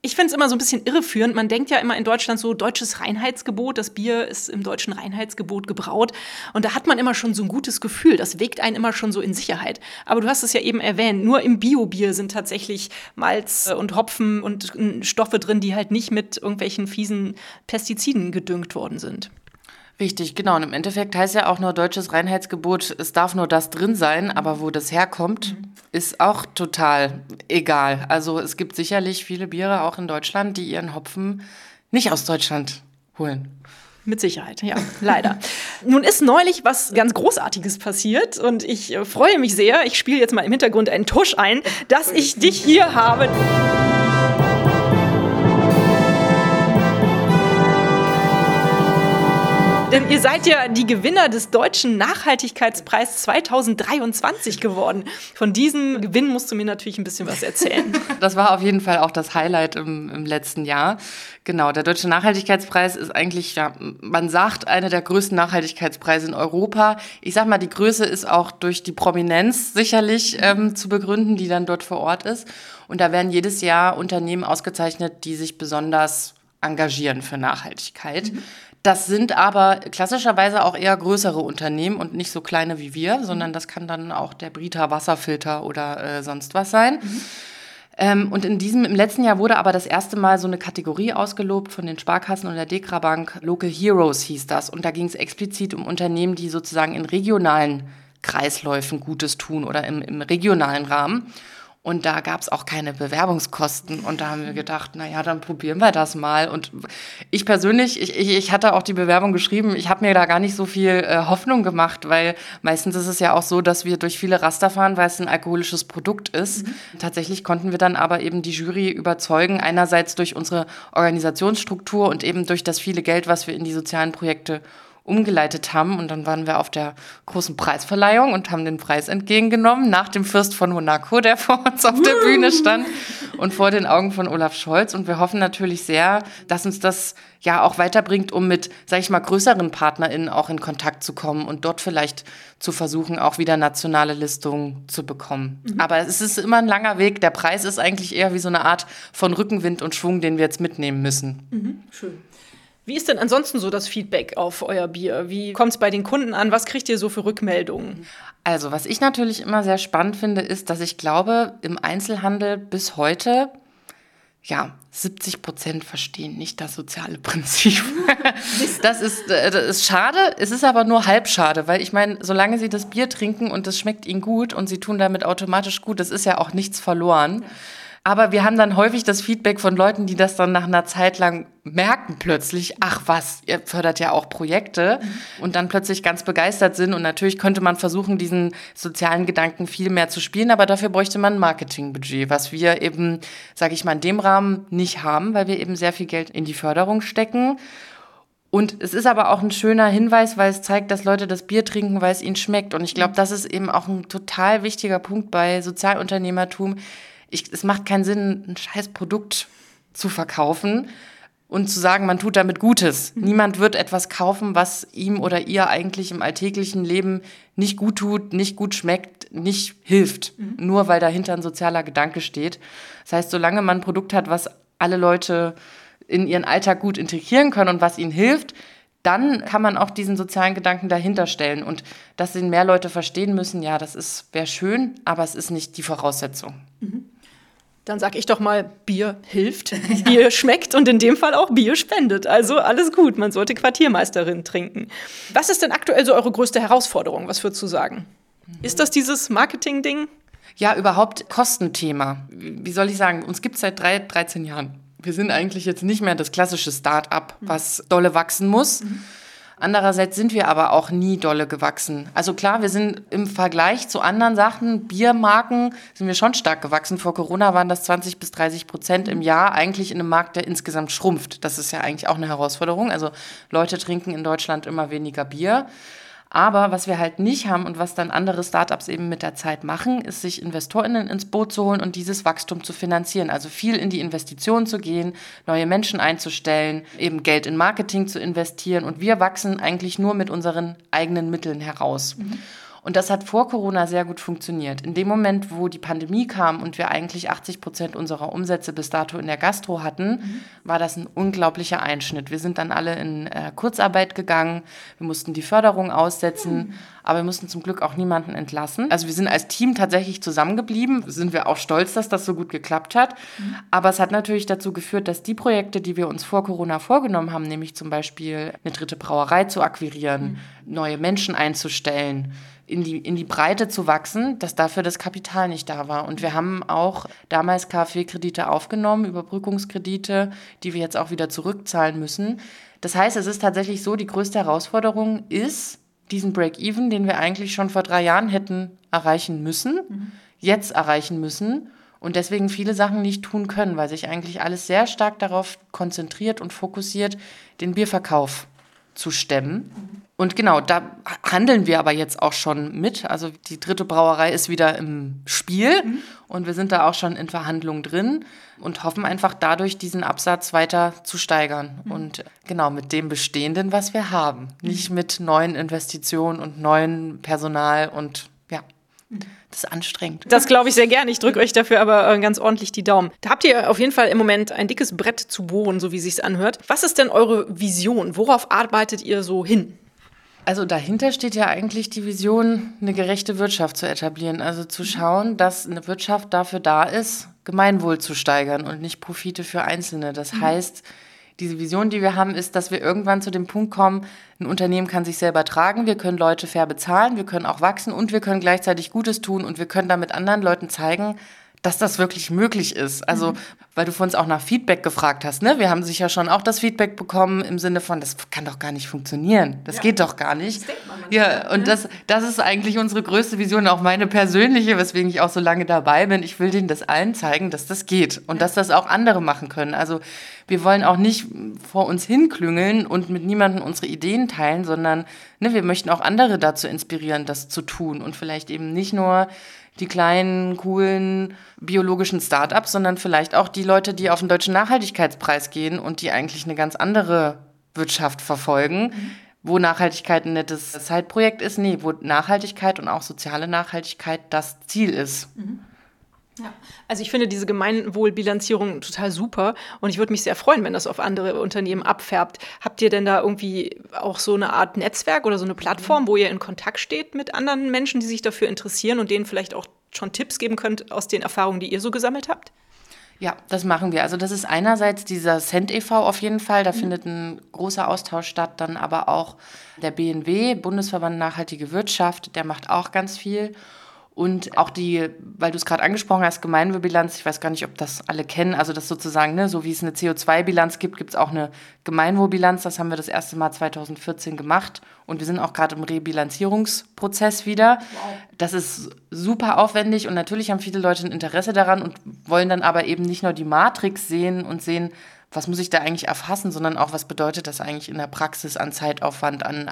Ich finde es immer so ein bisschen irreführend. Man denkt ja immer in Deutschland so deutsches Reinheitsgebot. Das Bier ist im deutschen Reinheitsgebot gebraut. Und da hat man immer schon so ein gutes Gefühl. Das wägt einen immer schon so in Sicherheit. Aber du hast es ja eben erwähnt. Nur im Bio-Bier sind tatsächlich Malz und Hopfen und Stoffe drin, die halt nicht mit irgendwelchen fiesen Pestiziden gedüngt worden sind. Richtig, genau. Und im Endeffekt heißt ja auch nur deutsches Reinheitsgebot, es darf nur das drin sein, aber wo das herkommt, mhm. ist auch total egal. Also es gibt sicherlich viele Biere auch in Deutschland, die ihren Hopfen nicht aus Deutschland holen. Mit Sicherheit, ja, leider. Nun ist neulich was ganz Großartiges passiert und ich äh, freue mich sehr. Ich spiele jetzt mal im Hintergrund einen Tusch ein, dass ich dich hier habe. Denn ihr seid ja die Gewinner des Deutschen Nachhaltigkeitspreises 2023 geworden. Von diesem Gewinn musst du mir natürlich ein bisschen was erzählen. Das war auf jeden Fall auch das Highlight im, im letzten Jahr. Genau, der Deutsche Nachhaltigkeitspreis ist eigentlich, ja, man sagt, einer der größten Nachhaltigkeitspreise in Europa. Ich sag mal, die Größe ist auch durch die Prominenz sicherlich ähm, zu begründen, die dann dort vor Ort ist. Und da werden jedes Jahr Unternehmen ausgezeichnet, die sich besonders engagieren für Nachhaltigkeit. Mhm. Das sind aber klassischerweise auch eher größere Unternehmen und nicht so kleine wie wir, sondern das kann dann auch der Brita Wasserfilter oder äh, sonst was sein. Mhm. Ähm, und in diesem, im letzten Jahr wurde aber das erste Mal so eine Kategorie ausgelobt von den Sparkassen und der Dekra Bank. Local Heroes hieß das. Und da ging es explizit um Unternehmen, die sozusagen in regionalen Kreisläufen Gutes tun oder im, im regionalen Rahmen. Und da gab es auch keine Bewerbungskosten. Und da haben wir gedacht, naja, dann probieren wir das mal. Und ich persönlich, ich, ich, ich hatte auch die Bewerbung geschrieben, ich habe mir da gar nicht so viel äh, Hoffnung gemacht, weil meistens ist es ja auch so, dass wir durch viele Raster fahren, weil es ein alkoholisches Produkt ist. Mhm. Tatsächlich konnten wir dann aber eben die Jury überzeugen, einerseits durch unsere Organisationsstruktur und eben durch das viele Geld, was wir in die sozialen Projekte umgeleitet haben. Und dann waren wir auf der großen Preisverleihung und haben den Preis entgegengenommen nach dem Fürst von Monaco, der vor uns auf der Bühne stand und vor den Augen von Olaf Scholz. Und wir hoffen natürlich sehr, dass uns das ja auch weiterbringt, um mit, sag ich mal, größeren PartnerInnen auch in Kontakt zu kommen und dort vielleicht zu versuchen, auch wieder nationale Listungen zu bekommen. Mhm. Aber es ist immer ein langer Weg. Der Preis ist eigentlich eher wie so eine Art von Rückenwind und Schwung, den wir jetzt mitnehmen müssen. Mhm. Schön. Wie ist denn ansonsten so das Feedback auf euer Bier? Wie kommt es bei den Kunden an? Was kriegt ihr so für Rückmeldungen? Also, was ich natürlich immer sehr spannend finde, ist, dass ich glaube, im Einzelhandel bis heute ja, 70 Prozent verstehen nicht das soziale Prinzip. das, ist, äh, das ist schade, es ist aber nur halb schade, weil ich meine, solange sie das Bier trinken und es schmeckt ihnen gut und sie tun damit automatisch gut, das ist ja auch nichts verloren. Ja. Aber wir haben dann häufig das Feedback von Leuten, die das dann nach einer Zeit lang merken plötzlich, ach was, ihr fördert ja auch Projekte mhm. und dann plötzlich ganz begeistert sind. Und natürlich könnte man versuchen, diesen sozialen Gedanken viel mehr zu spielen, aber dafür bräuchte man ein Marketingbudget, was wir eben, sage ich mal, in dem Rahmen nicht haben, weil wir eben sehr viel Geld in die Förderung stecken. Und es ist aber auch ein schöner Hinweis, weil es zeigt, dass Leute das Bier trinken, weil es ihnen schmeckt. Und ich glaube, das ist eben auch ein total wichtiger Punkt bei Sozialunternehmertum. Ich, es macht keinen Sinn, ein scheiß Produkt zu verkaufen und zu sagen, man tut damit Gutes. Mhm. Niemand wird etwas kaufen, was ihm oder ihr eigentlich im alltäglichen Leben nicht gut tut, nicht gut schmeckt, nicht hilft. Mhm. Nur weil dahinter ein sozialer Gedanke steht. Das heißt, solange man ein Produkt hat, was alle Leute in ihren Alltag gut integrieren können und was ihnen hilft, dann kann man auch diesen sozialen Gedanken dahinter stellen. Und dass ihn mehr Leute verstehen müssen, ja, das wäre schön, aber es ist nicht die Voraussetzung. Mhm. Dann sag ich doch mal, Bier hilft, ja. Bier schmeckt und in dem Fall auch Bier spendet. Also alles gut, man sollte Quartiermeisterin trinken. Was ist denn aktuell so eure größte Herausforderung? Was würdest du sagen? Mhm. Ist das dieses Marketing-Ding? Ja, überhaupt Kostenthema. Wie soll ich sagen, uns gibt es seit drei, 13 Jahren wir sind eigentlich jetzt nicht mehr das klassische Start-up, was dolle wachsen muss. Andererseits sind wir aber auch nie dolle gewachsen. Also klar, wir sind im Vergleich zu anderen Sachen, Biermarken, sind wir schon stark gewachsen. Vor Corona waren das 20 bis 30 Prozent im Jahr, eigentlich in einem Markt, der insgesamt schrumpft. Das ist ja eigentlich auch eine Herausforderung. Also Leute trinken in Deutschland immer weniger Bier. Aber was wir halt nicht haben und was dann andere Startups eben mit der Zeit machen, ist sich InvestorInnen ins Boot zu holen und dieses Wachstum zu finanzieren. Also viel in die Investition zu gehen, neue Menschen einzustellen, eben Geld in Marketing zu investieren. Und wir wachsen eigentlich nur mit unseren eigenen Mitteln heraus. Mhm. Und das hat vor Corona sehr gut funktioniert. In dem Moment, wo die Pandemie kam und wir eigentlich 80 Prozent unserer Umsätze bis dato in der Gastro hatten, mhm. war das ein unglaublicher Einschnitt. Wir sind dann alle in äh, Kurzarbeit gegangen, wir mussten die Förderung aussetzen, mhm. aber wir mussten zum Glück auch niemanden entlassen. Also wir sind als Team tatsächlich zusammengeblieben, sind wir auch stolz, dass das so gut geklappt hat. Mhm. Aber es hat natürlich dazu geführt, dass die Projekte, die wir uns vor Corona vorgenommen haben, nämlich zum Beispiel eine dritte Brauerei zu akquirieren, mhm. neue Menschen einzustellen, in die, in die Breite zu wachsen, dass dafür das Kapital nicht da war. Und wir haben auch damals KfW-Kredite aufgenommen, Überbrückungskredite, die wir jetzt auch wieder zurückzahlen müssen. Das heißt, es ist tatsächlich so, die größte Herausforderung ist, diesen Break-Even, den wir eigentlich schon vor drei Jahren hätten erreichen müssen, mhm. jetzt erreichen müssen und deswegen viele Sachen nicht tun können, weil sich eigentlich alles sehr stark darauf konzentriert und fokussiert, den Bierverkauf zu stemmen. Mhm. Und genau, da handeln wir aber jetzt auch schon mit. Also die dritte Brauerei ist wieder im Spiel mhm. und wir sind da auch schon in Verhandlungen drin und hoffen einfach dadurch, diesen Absatz weiter zu steigern. Mhm. Und genau mit dem Bestehenden, was wir haben. Mhm. Nicht mit neuen Investitionen und neuen Personal und ja. Mhm. Das ist anstrengend. Das glaube ich sehr gerne. Ich drücke euch dafür aber äh, ganz ordentlich die Daumen. Da habt ihr auf jeden Fall im Moment ein dickes Brett zu bohren, so wie sich's anhört. Was ist denn eure Vision? Worauf arbeitet ihr so hin? Also dahinter steht ja eigentlich die Vision, eine gerechte Wirtschaft zu etablieren. Also zu schauen, dass eine Wirtschaft dafür da ist, Gemeinwohl zu steigern und nicht Profite für Einzelne. Das mhm. heißt, diese Vision, die wir haben, ist, dass wir irgendwann zu dem Punkt kommen, ein Unternehmen kann sich selber tragen, wir können Leute fair bezahlen, wir können auch wachsen und wir können gleichzeitig Gutes tun und wir können damit anderen Leuten zeigen, dass das wirklich möglich ist. Also, mhm. weil du von uns auch nach Feedback gefragt hast, ne? Wir haben sicher schon auch das Feedback bekommen im Sinne von, das kann doch gar nicht funktionieren. Das ja. geht doch gar nicht. ja, und ne? das, das ist eigentlich unsere größte Vision, auch meine persönliche, weswegen ich auch so lange dabei bin. Ich will denen das allen zeigen, dass das geht und ja. dass das auch andere machen können. Also, wir wollen auch nicht vor uns hinklüngeln und mit niemandem unsere Ideen teilen, sondern ne, wir möchten auch andere dazu inspirieren, das zu tun und vielleicht eben nicht nur die kleinen, coolen biologischen Startups, sondern vielleicht auch die Leute, die auf den deutschen Nachhaltigkeitspreis gehen und die eigentlich eine ganz andere Wirtschaft verfolgen. Wo Nachhaltigkeit ein nettes Zeitprojekt ist, nee, wo Nachhaltigkeit und auch soziale Nachhaltigkeit das Ziel ist. Mhm. Ja, also ich finde diese Gemeinwohlbilanzierung total super und ich würde mich sehr freuen, wenn das auf andere Unternehmen abfärbt. Habt ihr denn da irgendwie auch so eine Art Netzwerk oder so eine Plattform, wo ihr in Kontakt steht mit anderen Menschen, die sich dafür interessieren und denen vielleicht auch schon Tipps geben könnt aus den Erfahrungen, die ihr so gesammelt habt? Ja, das machen wir. Also das ist einerseits dieser Cent e.V. auf jeden Fall, da mhm. findet ein großer Austausch statt, dann aber auch der BNW, Bundesverband Nachhaltige Wirtschaft, der macht auch ganz viel. Und auch die, weil du es gerade angesprochen hast, Gemeinwohlbilanz, ich weiß gar nicht, ob das alle kennen, also das sozusagen, ne, so wie es eine CO2-Bilanz gibt, gibt es auch eine Gemeinwohlbilanz. Das haben wir das erste Mal 2014 gemacht und wir sind auch gerade im Rebilanzierungsprozess wieder. Wow. Das ist super aufwendig und natürlich haben viele Leute ein Interesse daran und wollen dann aber eben nicht nur die Matrix sehen und sehen, was muss ich da eigentlich erfassen, sondern auch, was bedeutet das eigentlich in der Praxis an Zeitaufwand, an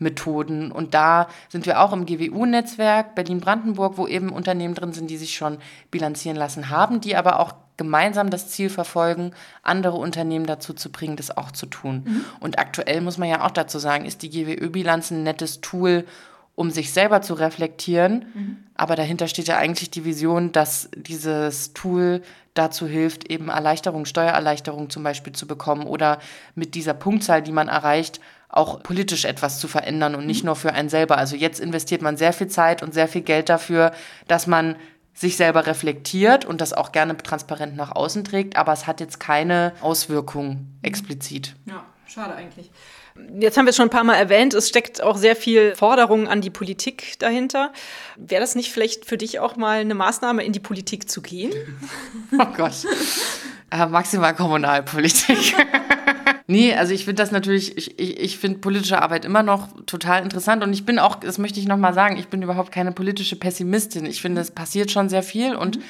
Erfassungsmethoden. Und da sind wir auch im GWU-Netzwerk Berlin-Brandenburg, wo eben Unternehmen drin sind, die sich schon bilanzieren lassen haben, die aber auch gemeinsam das Ziel verfolgen, andere Unternehmen dazu zu bringen, das auch zu tun. Mhm. Und aktuell muss man ja auch dazu sagen, ist die GWÖ-Bilanz ein nettes Tool, um sich selber zu reflektieren. Mhm. Aber dahinter steht ja eigentlich die Vision, dass dieses Tool dazu hilft, eben Erleichterung, Steuererleichterung zum Beispiel zu bekommen oder mit dieser Punktzahl, die man erreicht, auch politisch etwas zu verändern und nicht mhm. nur für einen selber. Also jetzt investiert man sehr viel Zeit und sehr viel Geld dafür, dass man sich selber reflektiert und das auch gerne transparent nach außen trägt, aber es hat jetzt keine Auswirkungen explizit. Ja, schade eigentlich. Jetzt haben wir es schon ein paar Mal erwähnt, es steckt auch sehr viel Forderung an die Politik dahinter. Wäre das nicht vielleicht für dich auch mal eine Maßnahme, in die Politik zu gehen? Oh Gott. Äh, maximal Kommunalpolitik. nee, also ich finde das natürlich, ich, ich, ich finde politische Arbeit immer noch total interessant und ich bin auch, das möchte ich nochmal sagen, ich bin überhaupt keine politische Pessimistin. Ich finde, es passiert schon sehr viel und mhm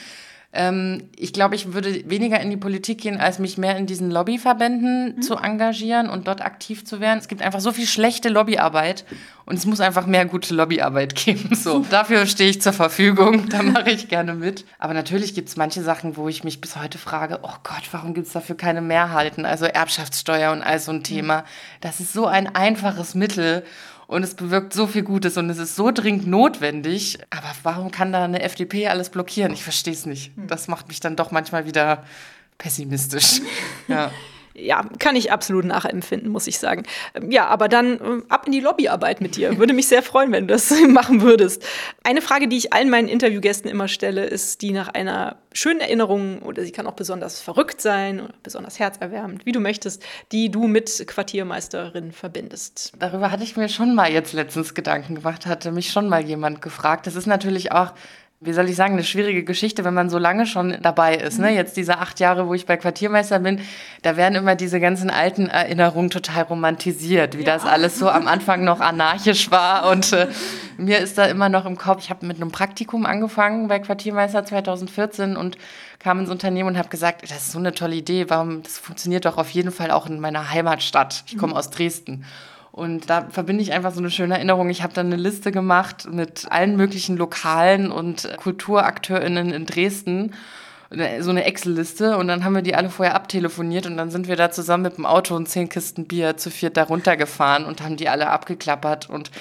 ähm, ich glaube, ich würde weniger in die Politik gehen, als mich mehr in diesen Lobbyverbänden mhm. zu engagieren und dort aktiv zu werden. Es gibt einfach so viel schlechte Lobbyarbeit und es muss einfach mehr gute Lobbyarbeit geben. So, dafür stehe ich zur Verfügung, da mache ich gerne mit. Aber natürlich gibt es manche Sachen, wo ich mich bis heute frage, oh Gott, warum gibt es dafür keine Mehrheiten? Also Erbschaftssteuer und all so ein Thema. Das ist so ein einfaches Mittel und es bewirkt so viel Gutes und es ist so dringend notwendig. Aber warum kann da eine FDP alles blockieren? Ich verstehe es nicht. Hm. Das macht mich dann doch manchmal wieder pessimistisch. ja ja, kann ich absolut nachempfinden, muss ich sagen. Ja, aber dann äh, ab in die Lobbyarbeit mit dir. Würde mich sehr freuen, wenn du das machen würdest. Eine Frage, die ich allen meinen Interviewgästen immer stelle, ist die nach einer schönen Erinnerung, oder sie kann auch besonders verrückt sein, oder besonders herzerwärmend, wie du möchtest, die du mit Quartiermeisterin verbindest. Darüber hatte ich mir schon mal jetzt letztens Gedanken gemacht, hatte mich schon mal jemand gefragt. Das ist natürlich auch wie soll ich sagen, eine schwierige Geschichte, wenn man so lange schon dabei ist. Ne? Jetzt diese acht Jahre, wo ich bei Quartiermeister bin, da werden immer diese ganzen alten Erinnerungen total romantisiert, wie ja. das alles so am Anfang noch anarchisch war. Und äh, mir ist da immer noch im Kopf, ich habe mit einem Praktikum angefangen bei Quartiermeister 2014 und kam ins Unternehmen und habe gesagt, das ist so eine tolle Idee, warum, das funktioniert doch auf jeden Fall auch in meiner Heimatstadt. Ich komme mhm. aus Dresden. Und da verbinde ich einfach so eine schöne Erinnerung. Ich habe dann eine Liste gemacht mit allen möglichen Lokalen und KulturakteurInnen in Dresden so eine Excel-Liste und dann haben wir die alle vorher abtelefoniert und dann sind wir da zusammen mit dem Auto und zehn Kisten Bier zu viert da runtergefahren und haben die alle abgeklappert und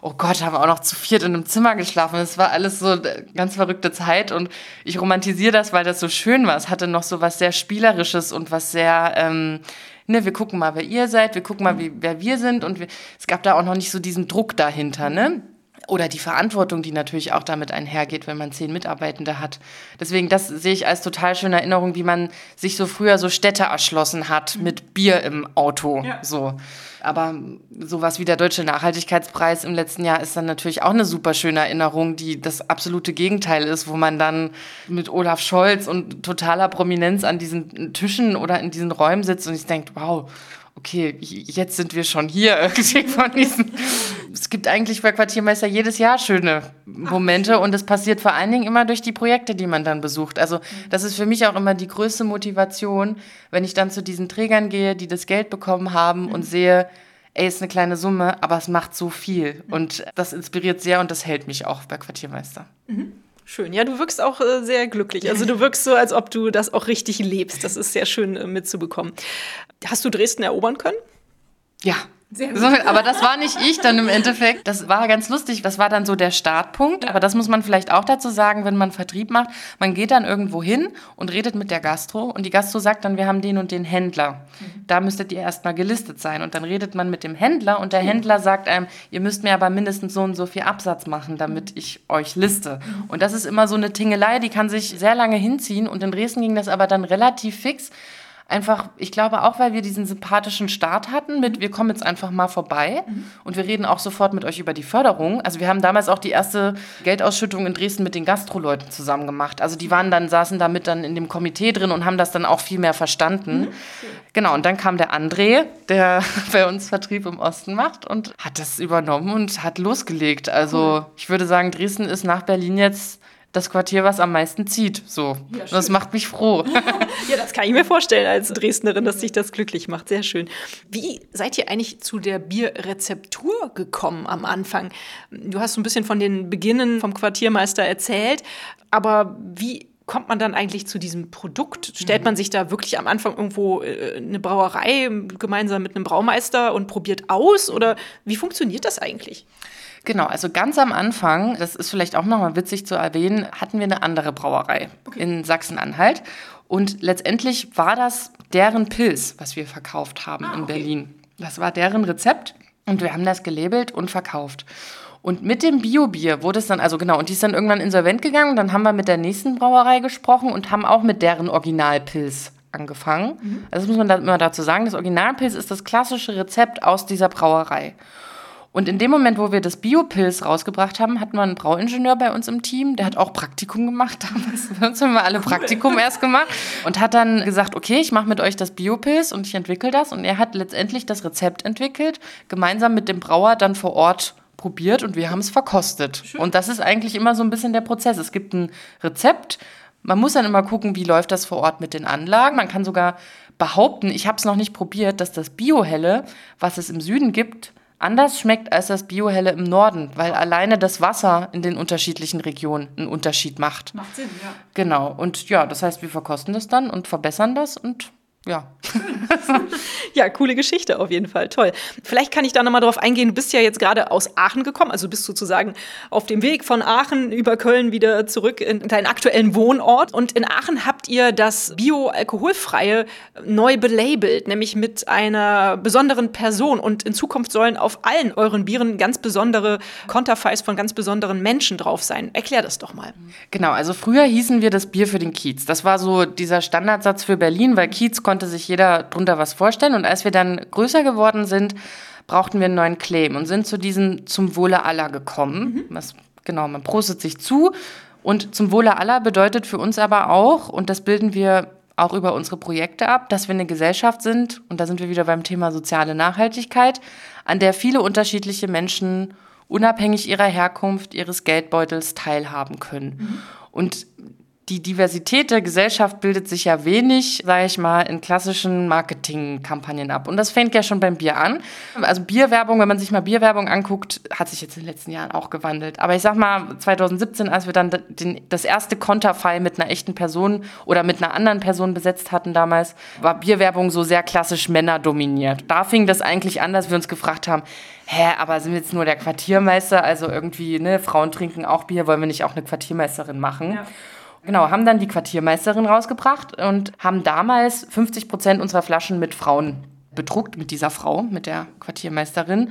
oh Gott, haben wir auch noch zu viert in einem Zimmer geschlafen. Es war alles so eine ganz verrückte Zeit und ich romantisiere das, weil das so schön war. Es hatte noch so was sehr Spielerisches und was sehr ähm, ne, wir gucken mal, wer ihr seid, wir gucken mal, wie, wer wir sind und wir, es gab da auch noch nicht so diesen Druck dahinter, ne? Oder die Verantwortung, die natürlich auch damit einhergeht, wenn man zehn Mitarbeitende hat. Deswegen, das sehe ich als total schöne Erinnerung, wie man sich so früher so Städte erschlossen hat mit Bier im Auto. Ja. So. Aber sowas wie der Deutsche Nachhaltigkeitspreis im letzten Jahr ist dann natürlich auch eine super schöne Erinnerung, die das absolute Gegenteil ist, wo man dann mit Olaf Scholz und totaler Prominenz an diesen Tischen oder in diesen Räumen sitzt und ich denke, wow, okay, jetzt sind wir schon hier irgendwie von diesen. Es gibt eigentlich bei Quartiermeister jedes Jahr schöne Momente und es passiert vor allen Dingen immer durch die Projekte, die man dann besucht. Also das ist für mich auch immer die größte Motivation, wenn ich dann zu diesen Trägern gehe, die das Geld bekommen haben und sehe, ey, ist eine kleine Summe, aber es macht so viel. Und das inspiriert sehr und das hält mich auch bei Quartiermeister. Mhm. Schön. Ja, du wirkst auch äh, sehr glücklich. Also du wirkst so, als ob du das auch richtig lebst. Das ist sehr schön äh, mitzubekommen. Hast du Dresden erobern können? Ja, so, aber das war nicht ich dann im Endeffekt. Das war ganz lustig. Das war dann so der Startpunkt. Aber das muss man vielleicht auch dazu sagen, wenn man Vertrieb macht. Man geht dann irgendwo hin und redet mit der Gastro. Und die Gastro sagt dann, wir haben den und den Händler. Mhm. Da müsstet ihr erstmal gelistet sein. Und dann redet man mit dem Händler. Und der. Händler sagt einem, ihr müsst mir aber mindestens so und so viel Absatz machen, damit ich euch liste. Mhm. Und das ist immer so eine Tingelei, die kann sich sehr lange hinziehen. Und in Dresden ging das aber dann relativ fix Einfach, ich glaube auch, weil wir diesen sympathischen Start hatten mit, wir kommen jetzt einfach mal vorbei mhm. und wir reden auch sofort mit euch über die Förderung. Also wir haben damals auch die erste Geldausschüttung in Dresden mit den Gastroleuten zusammen gemacht. Also die waren dann, saßen damit dann in dem Komitee drin und haben das dann auch viel mehr verstanden. Mhm. Genau, und dann kam der André, der bei uns Vertrieb im Osten macht und hat das übernommen und hat losgelegt. Also cool. ich würde sagen, Dresden ist nach Berlin jetzt das Quartier, was am meisten zieht. So, ja, das macht mich froh. ja, das kann ich mir vorstellen als Dresdnerin, dass sich das glücklich macht. Sehr schön. Wie seid ihr eigentlich zu der Bierrezeptur gekommen am Anfang? Du hast so ein bisschen von den Beginnen vom Quartiermeister erzählt, aber wie kommt man dann eigentlich zu diesem Produkt? Stellt mhm. man sich da wirklich am Anfang irgendwo äh, eine Brauerei gemeinsam mit einem Braumeister und probiert aus? Oder wie funktioniert das eigentlich? Genau, also ganz am Anfang, das ist vielleicht auch nochmal witzig zu erwähnen, hatten wir eine andere Brauerei okay. in Sachsen-Anhalt. Und letztendlich war das deren Pilz, was wir verkauft haben ah, in Berlin. Das war deren Rezept und wir haben das gelabelt und verkauft. Und mit dem Bio-Bier wurde es dann, also genau, und die ist dann irgendwann insolvent gegangen. Und dann haben wir mit der nächsten Brauerei gesprochen und haben auch mit deren Originalpilz angefangen. Mhm. Also das muss man da immer dazu sagen. Das Originalpilz ist das klassische Rezept aus dieser Brauerei. Und in dem Moment, wo wir das Biopilz rausgebracht haben, hatten wir einen Brauingenieur bei uns im Team, der hat auch Praktikum gemacht damals. Bei uns haben wir alle cool. Praktikum erst gemacht und hat dann gesagt, okay, ich mache mit euch das Biopilz und ich entwickle das. Und er hat letztendlich das Rezept entwickelt, gemeinsam mit dem Brauer dann vor Ort probiert und wir haben es verkostet. Schön. Und das ist eigentlich immer so ein bisschen der Prozess. Es gibt ein Rezept. Man muss dann immer gucken, wie läuft das vor Ort mit den Anlagen. Man kann sogar behaupten, ich habe es noch nicht probiert, dass das Biohelle, was es im Süden gibt, anders schmeckt als das Biohelle im Norden, weil alleine das Wasser in den unterschiedlichen Regionen einen Unterschied macht. Macht Sinn, ja. Genau. Und ja, das heißt, wir verkosten das dann und verbessern das und ja. ja, coole Geschichte auf jeden Fall. Toll. Vielleicht kann ich da nochmal drauf eingehen. Du bist ja jetzt gerade aus Aachen gekommen, also bist sozusagen auf dem Weg von Aachen über Köln wieder zurück in deinen aktuellen Wohnort. Und in Aachen habt ihr das Bio-Alkoholfreie neu belabelt, nämlich mit einer besonderen Person. Und in Zukunft sollen auf allen euren Bieren ganz besondere Konterfeis von ganz besonderen Menschen drauf sein. Erklär das doch mal. Genau, also früher hießen wir das Bier für den Kiez. Das war so dieser Standardsatz für Berlin, weil Kiez konnte konnte sich jeder drunter was vorstellen. Und als wir dann größer geworden sind, brauchten wir einen neuen Claim und sind zu diesem zum Wohle aller gekommen. Mhm. Was, genau, man prostet sich zu. Und zum Wohle aller bedeutet für uns aber auch, und das bilden wir auch über unsere Projekte ab, dass wir eine Gesellschaft sind, und da sind wir wieder beim Thema soziale Nachhaltigkeit, an der viele unterschiedliche Menschen unabhängig ihrer Herkunft, ihres Geldbeutels teilhaben können. Mhm. Und die Diversität der Gesellschaft bildet sich ja wenig, sage ich mal, in klassischen Marketingkampagnen ab. Und das fängt ja schon beim Bier an. Also Bierwerbung, wenn man sich mal Bierwerbung anguckt, hat sich jetzt in den letzten Jahren auch gewandelt. Aber ich sag mal, 2017, als wir dann den, das erste Konterfei mit einer echten Person oder mit einer anderen Person besetzt hatten damals, war Bierwerbung so sehr klassisch männerdominiert. Da fing das eigentlich an, dass wir uns gefragt haben, hä, aber sind wir jetzt nur der Quartiermeister? Also irgendwie, ne, Frauen trinken auch Bier, wollen wir nicht auch eine Quartiermeisterin machen? Ja. Genau, haben dann die Quartiermeisterin rausgebracht und haben damals 50 Prozent unserer Flaschen mit Frauen bedruckt, mit dieser Frau, mit der Quartiermeisterin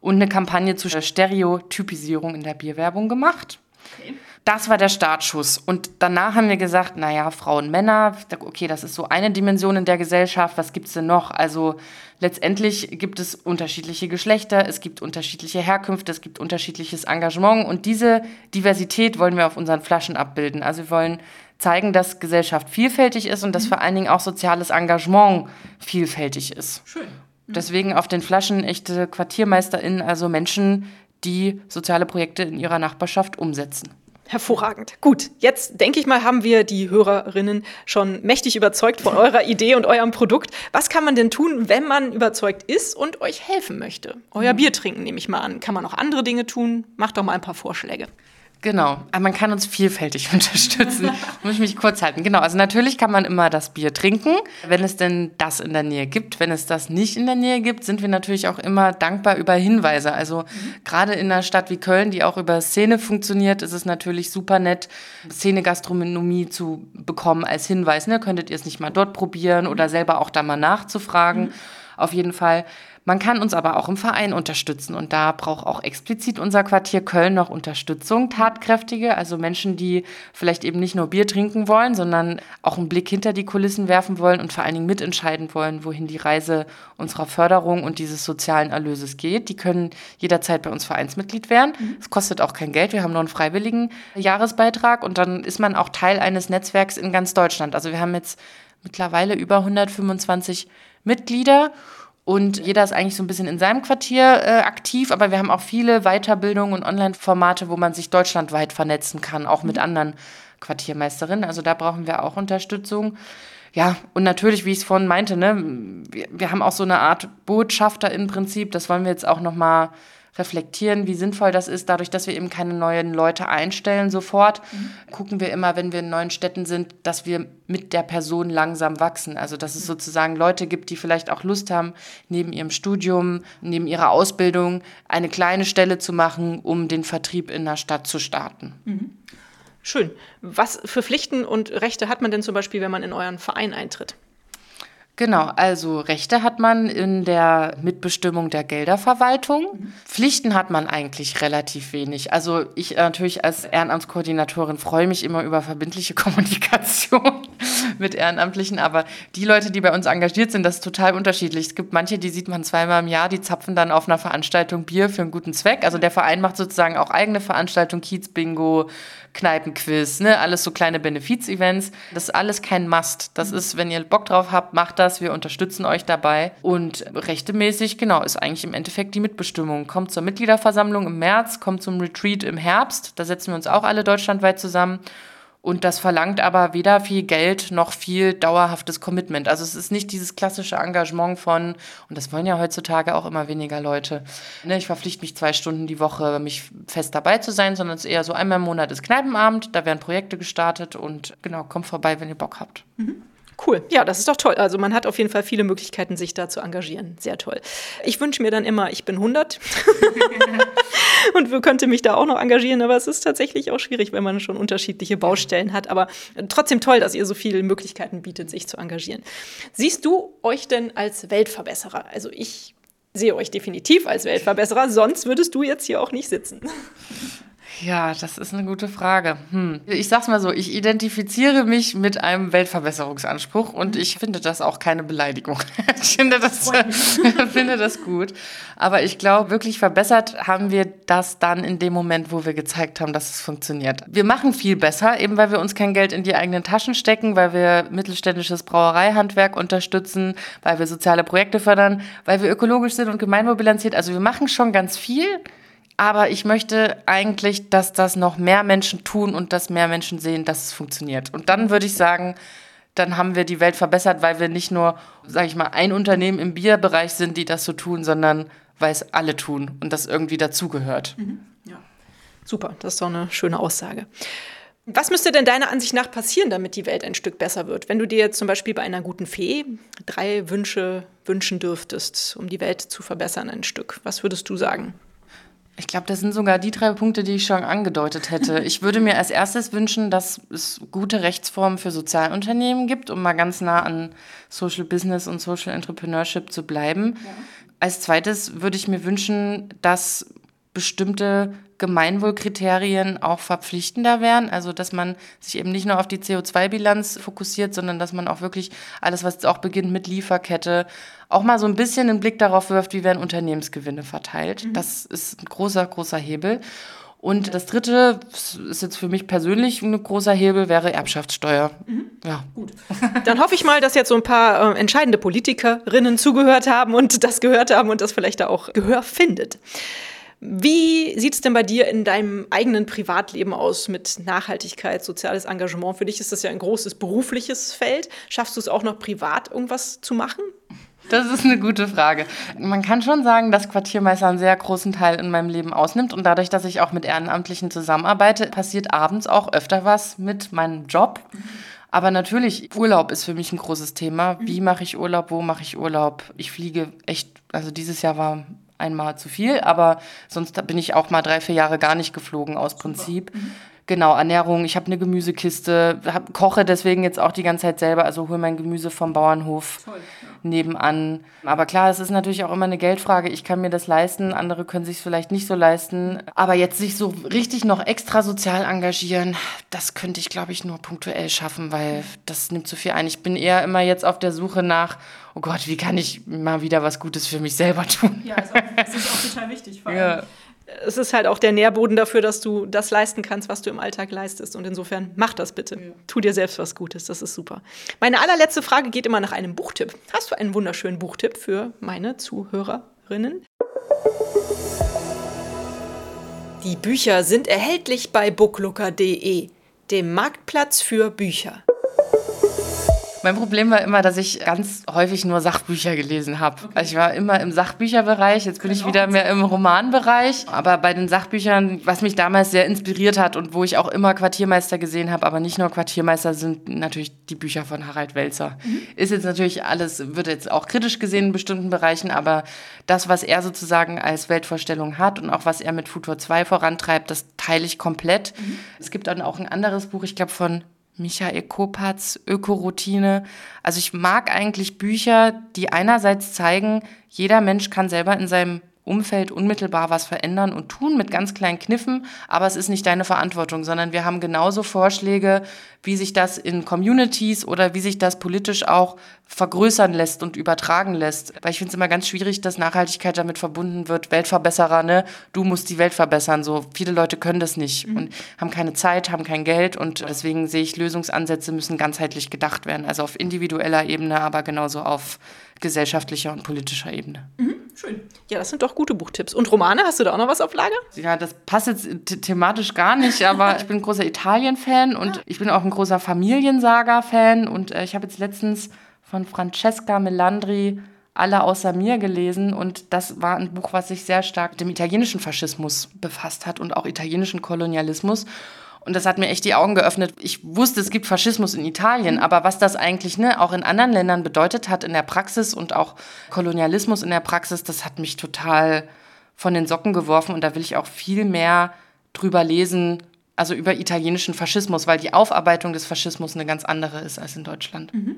und eine Kampagne zur Stereotypisierung in der Bierwerbung gemacht. Okay. Das war der Startschuss. Und danach haben wir gesagt, naja, Frauen, Männer, okay, das ist so eine Dimension in der Gesellschaft, was gibt es denn noch? Also letztendlich gibt es unterschiedliche Geschlechter, es gibt unterschiedliche Herkünfte, es gibt unterschiedliches Engagement und diese Diversität wollen wir auf unseren Flaschen abbilden. Also wir wollen zeigen, dass Gesellschaft vielfältig ist und dass mhm. vor allen Dingen auch soziales Engagement vielfältig ist. Schön. Mhm. Deswegen auf den Flaschen echte QuartiermeisterInnen, also Menschen, die soziale Projekte in ihrer Nachbarschaft umsetzen. Hervorragend. Gut, jetzt denke ich mal, haben wir die Hörerinnen schon mächtig überzeugt von eurer Idee und eurem Produkt. Was kann man denn tun, wenn man überzeugt ist und euch helfen möchte? Euer Bier trinken, nehme ich mal an. Kann man noch andere Dinge tun? Macht doch mal ein paar Vorschläge. Genau, aber man kann uns vielfältig unterstützen. Muss ich mich kurz halten. Genau, also natürlich kann man immer das Bier trinken, wenn es denn das in der Nähe gibt. Wenn es das nicht in der Nähe gibt, sind wir natürlich auch immer dankbar über Hinweise. Also mhm. gerade in einer Stadt wie Köln, die auch über Szene funktioniert, ist es natürlich super nett, Szene-Gastronomie zu bekommen als Hinweis. Ne? Könntet ihr es nicht mal dort probieren oder selber auch da mal nachzufragen? Mhm. Auf jeden Fall. Man kann uns aber auch im Verein unterstützen und da braucht auch explizit unser Quartier Köln noch Unterstützung, tatkräftige, also Menschen, die vielleicht eben nicht nur Bier trinken wollen, sondern auch einen Blick hinter die Kulissen werfen wollen und vor allen Dingen mitentscheiden wollen, wohin die Reise unserer Förderung und dieses sozialen Erlöses geht. Die können jederzeit bei uns Vereinsmitglied werden. Mhm. Es kostet auch kein Geld, wir haben nur einen freiwilligen Jahresbeitrag und dann ist man auch Teil eines Netzwerks in ganz Deutschland. Also wir haben jetzt mittlerweile über 125 Mitglieder Und jeder ist eigentlich so ein bisschen in seinem Quartier äh, aktiv, aber wir haben auch viele Weiterbildungen und Online-Formate, wo man sich deutschlandweit vernetzen kann, auch mit anderen Quartiermeisterinnen. Also da brauchen wir auch Unterstützung. Ja, und natürlich, wie ich es vorhin meinte, ne, wir, wir haben auch so eine Art Botschafter im Prinzip. Das wollen wir jetzt auch noch mal reflektieren, wie sinnvoll das ist. Dadurch, dass wir eben keine neuen Leute einstellen sofort, mhm. gucken wir immer, wenn wir in neuen Städten sind, dass wir mit der Person langsam wachsen. Also dass es sozusagen Leute gibt, die vielleicht auch Lust haben, neben ihrem Studium, neben ihrer Ausbildung eine kleine Stelle zu machen, um den Vertrieb in der Stadt zu starten. Mhm. Schön. Was für Pflichten und Rechte hat man denn zum Beispiel, wenn man in euren Verein eintritt? Genau, also Rechte hat man in der Mitbestimmung der Gelderverwaltung. Mhm. Pflichten hat man eigentlich relativ wenig. Also ich natürlich als Ehrenamtskoordinatorin freue mich immer über verbindliche Kommunikation mit Ehrenamtlichen, aber die Leute, die bei uns engagiert sind, das ist total unterschiedlich. Es gibt manche, die sieht man zweimal im Jahr, die zapfen dann auf einer Veranstaltung Bier für einen guten Zweck. Also der Verein macht sozusagen auch eigene Veranstaltungen, Kiez-Bingo, Kneipenquiz, ne, alles so kleine Benefiz-Events. Das ist alles kein Must. Das ist, wenn ihr Bock drauf habt, macht das. Wir unterstützen euch dabei. Und rechtemäßig, genau, ist eigentlich im Endeffekt die Mitbestimmung. Kommt zur Mitgliederversammlung im März, kommt zum Retreat im Herbst. Da setzen wir uns auch alle deutschlandweit zusammen. Und das verlangt aber weder viel Geld noch viel dauerhaftes Commitment. Also es ist nicht dieses klassische Engagement von, und das wollen ja heutzutage auch immer weniger Leute, ne, ich verpflichte mich zwei Stunden die Woche, mich fest dabei zu sein, sondern es ist eher so einmal im Monat ist Kneipenabend, da werden Projekte gestartet und genau, kommt vorbei, wenn ihr Bock habt. Mhm. Cool. Ja, das ist doch toll. Also man hat auf jeden Fall viele Möglichkeiten, sich da zu engagieren. Sehr toll. Ich wünsche mir dann immer, ich bin 100 und könnte mich da auch noch engagieren. Aber es ist tatsächlich auch schwierig, wenn man schon unterschiedliche Baustellen hat. Aber trotzdem toll, dass ihr so viele Möglichkeiten bietet, sich zu engagieren. Siehst du euch denn als Weltverbesserer? Also ich sehe euch definitiv als Weltverbesserer, sonst würdest du jetzt hier auch nicht sitzen. Ja, das ist eine gute Frage. Hm. Ich sag's mal so, ich identifiziere mich mit einem Weltverbesserungsanspruch und ich finde das auch keine Beleidigung. ich finde das, finde das gut. Aber ich glaube, wirklich verbessert haben wir das dann in dem Moment, wo wir gezeigt haben, dass es funktioniert. Wir machen viel besser, eben weil wir uns kein Geld in die eigenen Taschen stecken, weil wir mittelständisches Brauereihandwerk unterstützen, weil wir soziale Projekte fördern, weil wir ökologisch sind und gemeinwohlbilanziert. Also wir machen schon ganz viel. Aber ich möchte eigentlich, dass das noch mehr Menschen tun und dass mehr Menschen sehen, dass es funktioniert. Und dann würde ich sagen, dann haben wir die Welt verbessert, weil wir nicht nur, sage ich mal, ein Unternehmen im Bierbereich sind, die das so tun, sondern weil es alle tun und das irgendwie dazugehört. Mhm. Ja. Super, das ist doch eine schöne Aussage. Was müsste denn deiner Ansicht nach passieren, damit die Welt ein Stück besser wird? Wenn du dir jetzt zum Beispiel bei einer guten Fee drei Wünsche wünschen dürftest, um die Welt zu verbessern, ein Stück, was würdest du sagen? Ich glaube, das sind sogar die drei Punkte, die ich schon angedeutet hätte. Ich würde mir als erstes wünschen, dass es gute Rechtsformen für Sozialunternehmen gibt, um mal ganz nah an Social Business und Social Entrepreneurship zu bleiben. Ja. Als zweites würde ich mir wünschen, dass bestimmte Gemeinwohlkriterien auch verpflichtender wären. Also dass man sich eben nicht nur auf die CO2-Bilanz fokussiert, sondern dass man auch wirklich alles, was jetzt auch beginnt mit Lieferkette, auch mal so ein bisschen einen Blick darauf wirft, wie werden Unternehmensgewinne verteilt. Mhm. Das ist ein großer, großer Hebel. Und das dritte ist jetzt für mich persönlich ein großer Hebel, wäre Erbschaftssteuer. Mhm. Ja. Gut. Dann hoffe ich mal, dass jetzt so ein paar äh, entscheidende Politikerinnen zugehört haben und das gehört haben und das vielleicht da auch Gehör findet. Wie sieht es denn bei dir in deinem eigenen Privatleben aus mit Nachhaltigkeit, soziales Engagement? Für dich ist das ja ein großes berufliches Feld. Schaffst du es auch noch privat, irgendwas zu machen? Das ist eine gute Frage. Man kann schon sagen, dass Quartiermeister einen sehr großen Teil in meinem Leben ausnimmt. Und dadurch, dass ich auch mit Ehrenamtlichen zusammenarbeite, passiert abends auch öfter was mit meinem Job. Aber natürlich, Urlaub ist für mich ein großes Thema. Wie mache ich Urlaub? Wo mache ich Urlaub? Ich fliege echt, also dieses Jahr war einmal zu viel, aber sonst bin ich auch mal drei, vier Jahre gar nicht geflogen aus Prinzip. Mhm. Genau, Ernährung. Ich habe eine Gemüsekiste, hab, koche deswegen jetzt auch die ganze Zeit selber, also hole mein Gemüse vom Bauernhof Toll, ja. nebenan. Aber klar, es ist natürlich auch immer eine Geldfrage. Ich kann mir das leisten, andere können sich vielleicht nicht so leisten. Aber jetzt sich so richtig noch extra sozial engagieren, das könnte ich, glaube ich, nur punktuell schaffen, weil das nimmt zu viel ein. Ich bin eher immer jetzt auf der Suche nach, oh Gott, wie kann ich mal wieder was Gutes für mich selber tun? Ja, also, das ist auch total wichtig. Vor allem, ja es ist halt auch der Nährboden dafür, dass du das leisten kannst, was du im Alltag leistest. Und insofern mach das bitte. Ja. Tu dir selbst was Gutes. Das ist super. Meine allerletzte Frage geht immer nach einem Buchtipp. Hast du einen wunderschönen Buchtipp für meine Zuhörerinnen? Die Bücher sind erhältlich bei booklooker.de, dem Marktplatz für Bücher. Mein Problem war immer, dass ich ganz häufig nur Sachbücher gelesen habe. Okay. Also ich war immer im Sachbücherbereich, jetzt bin ich wieder mehr im Romanbereich. Aber bei den Sachbüchern, was mich damals sehr inspiriert hat und wo ich auch immer Quartiermeister gesehen habe, aber nicht nur Quartiermeister, sind natürlich die Bücher von Harald Welzer. Mhm. Ist jetzt natürlich alles, wird jetzt auch kritisch gesehen in bestimmten Bereichen, aber das, was er sozusagen als Weltvorstellung hat und auch was er mit Futur 2 vorantreibt, das teile ich komplett. Mhm. Es gibt dann auch ein anderes Buch, ich glaube von Michael Kopatz, Ökoroutine. Also ich mag eigentlich Bücher, die einerseits zeigen, jeder Mensch kann selber in seinem Umfeld unmittelbar was verändern und tun mit ganz kleinen Kniffen, aber es ist nicht deine Verantwortung, sondern wir haben genauso Vorschläge, wie sich das in Communities oder wie sich das politisch auch vergrößern lässt und übertragen lässt. Weil ich finde es immer ganz schwierig, dass Nachhaltigkeit damit verbunden wird, Weltverbesserer, ne? Du musst die Welt verbessern. So viele Leute können das nicht mhm. und haben keine Zeit, haben kein Geld und deswegen sehe ich, Lösungsansätze müssen ganzheitlich gedacht werden. Also auf individueller Ebene, aber genauso auf gesellschaftlicher und politischer Ebene. Mhm, schön. Ja, das sind doch gute Buchtipps. Und Romane, hast du da auch noch was auf Lager? Ja, das passt jetzt thematisch gar nicht, aber ich bin ein großer Italien-Fan und ich bin auch ein großer Familiensaga-Fan und äh, ich habe jetzt letztens von Francesca Melandri alle außer mir gelesen und das war ein Buch, was sich sehr stark mit dem italienischen Faschismus befasst hat und auch italienischen Kolonialismus. Und das hat mir echt die Augen geöffnet. Ich wusste, es gibt Faschismus in Italien, aber was das eigentlich ne, auch in anderen Ländern bedeutet hat in der Praxis und auch Kolonialismus in der Praxis, das hat mich total von den Socken geworfen. Und da will ich auch viel mehr drüber lesen, also über italienischen Faschismus, weil die Aufarbeitung des Faschismus eine ganz andere ist als in Deutschland. Mhm.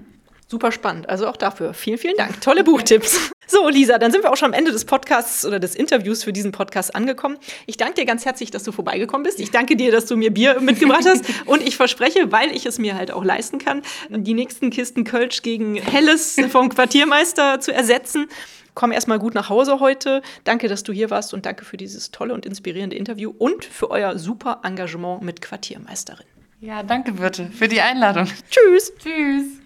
Super spannend. Also auch dafür vielen, vielen Dank. Tolle Buchtipps. So, Lisa, dann sind wir auch schon am Ende des Podcasts oder des Interviews für diesen Podcast angekommen. Ich danke dir ganz herzlich, dass du vorbeigekommen bist. Ich danke dir, dass du mir Bier mitgebracht hast. Und ich verspreche, weil ich es mir halt auch leisten kann, die nächsten Kisten Kölsch gegen Helles vom Quartiermeister zu ersetzen. Komm erstmal gut nach Hause heute. Danke, dass du hier warst und danke für dieses tolle und inspirierende Interview und für euer super Engagement mit Quartiermeisterin. Ja, danke, Birte, für die Einladung. Tschüss. Tschüss.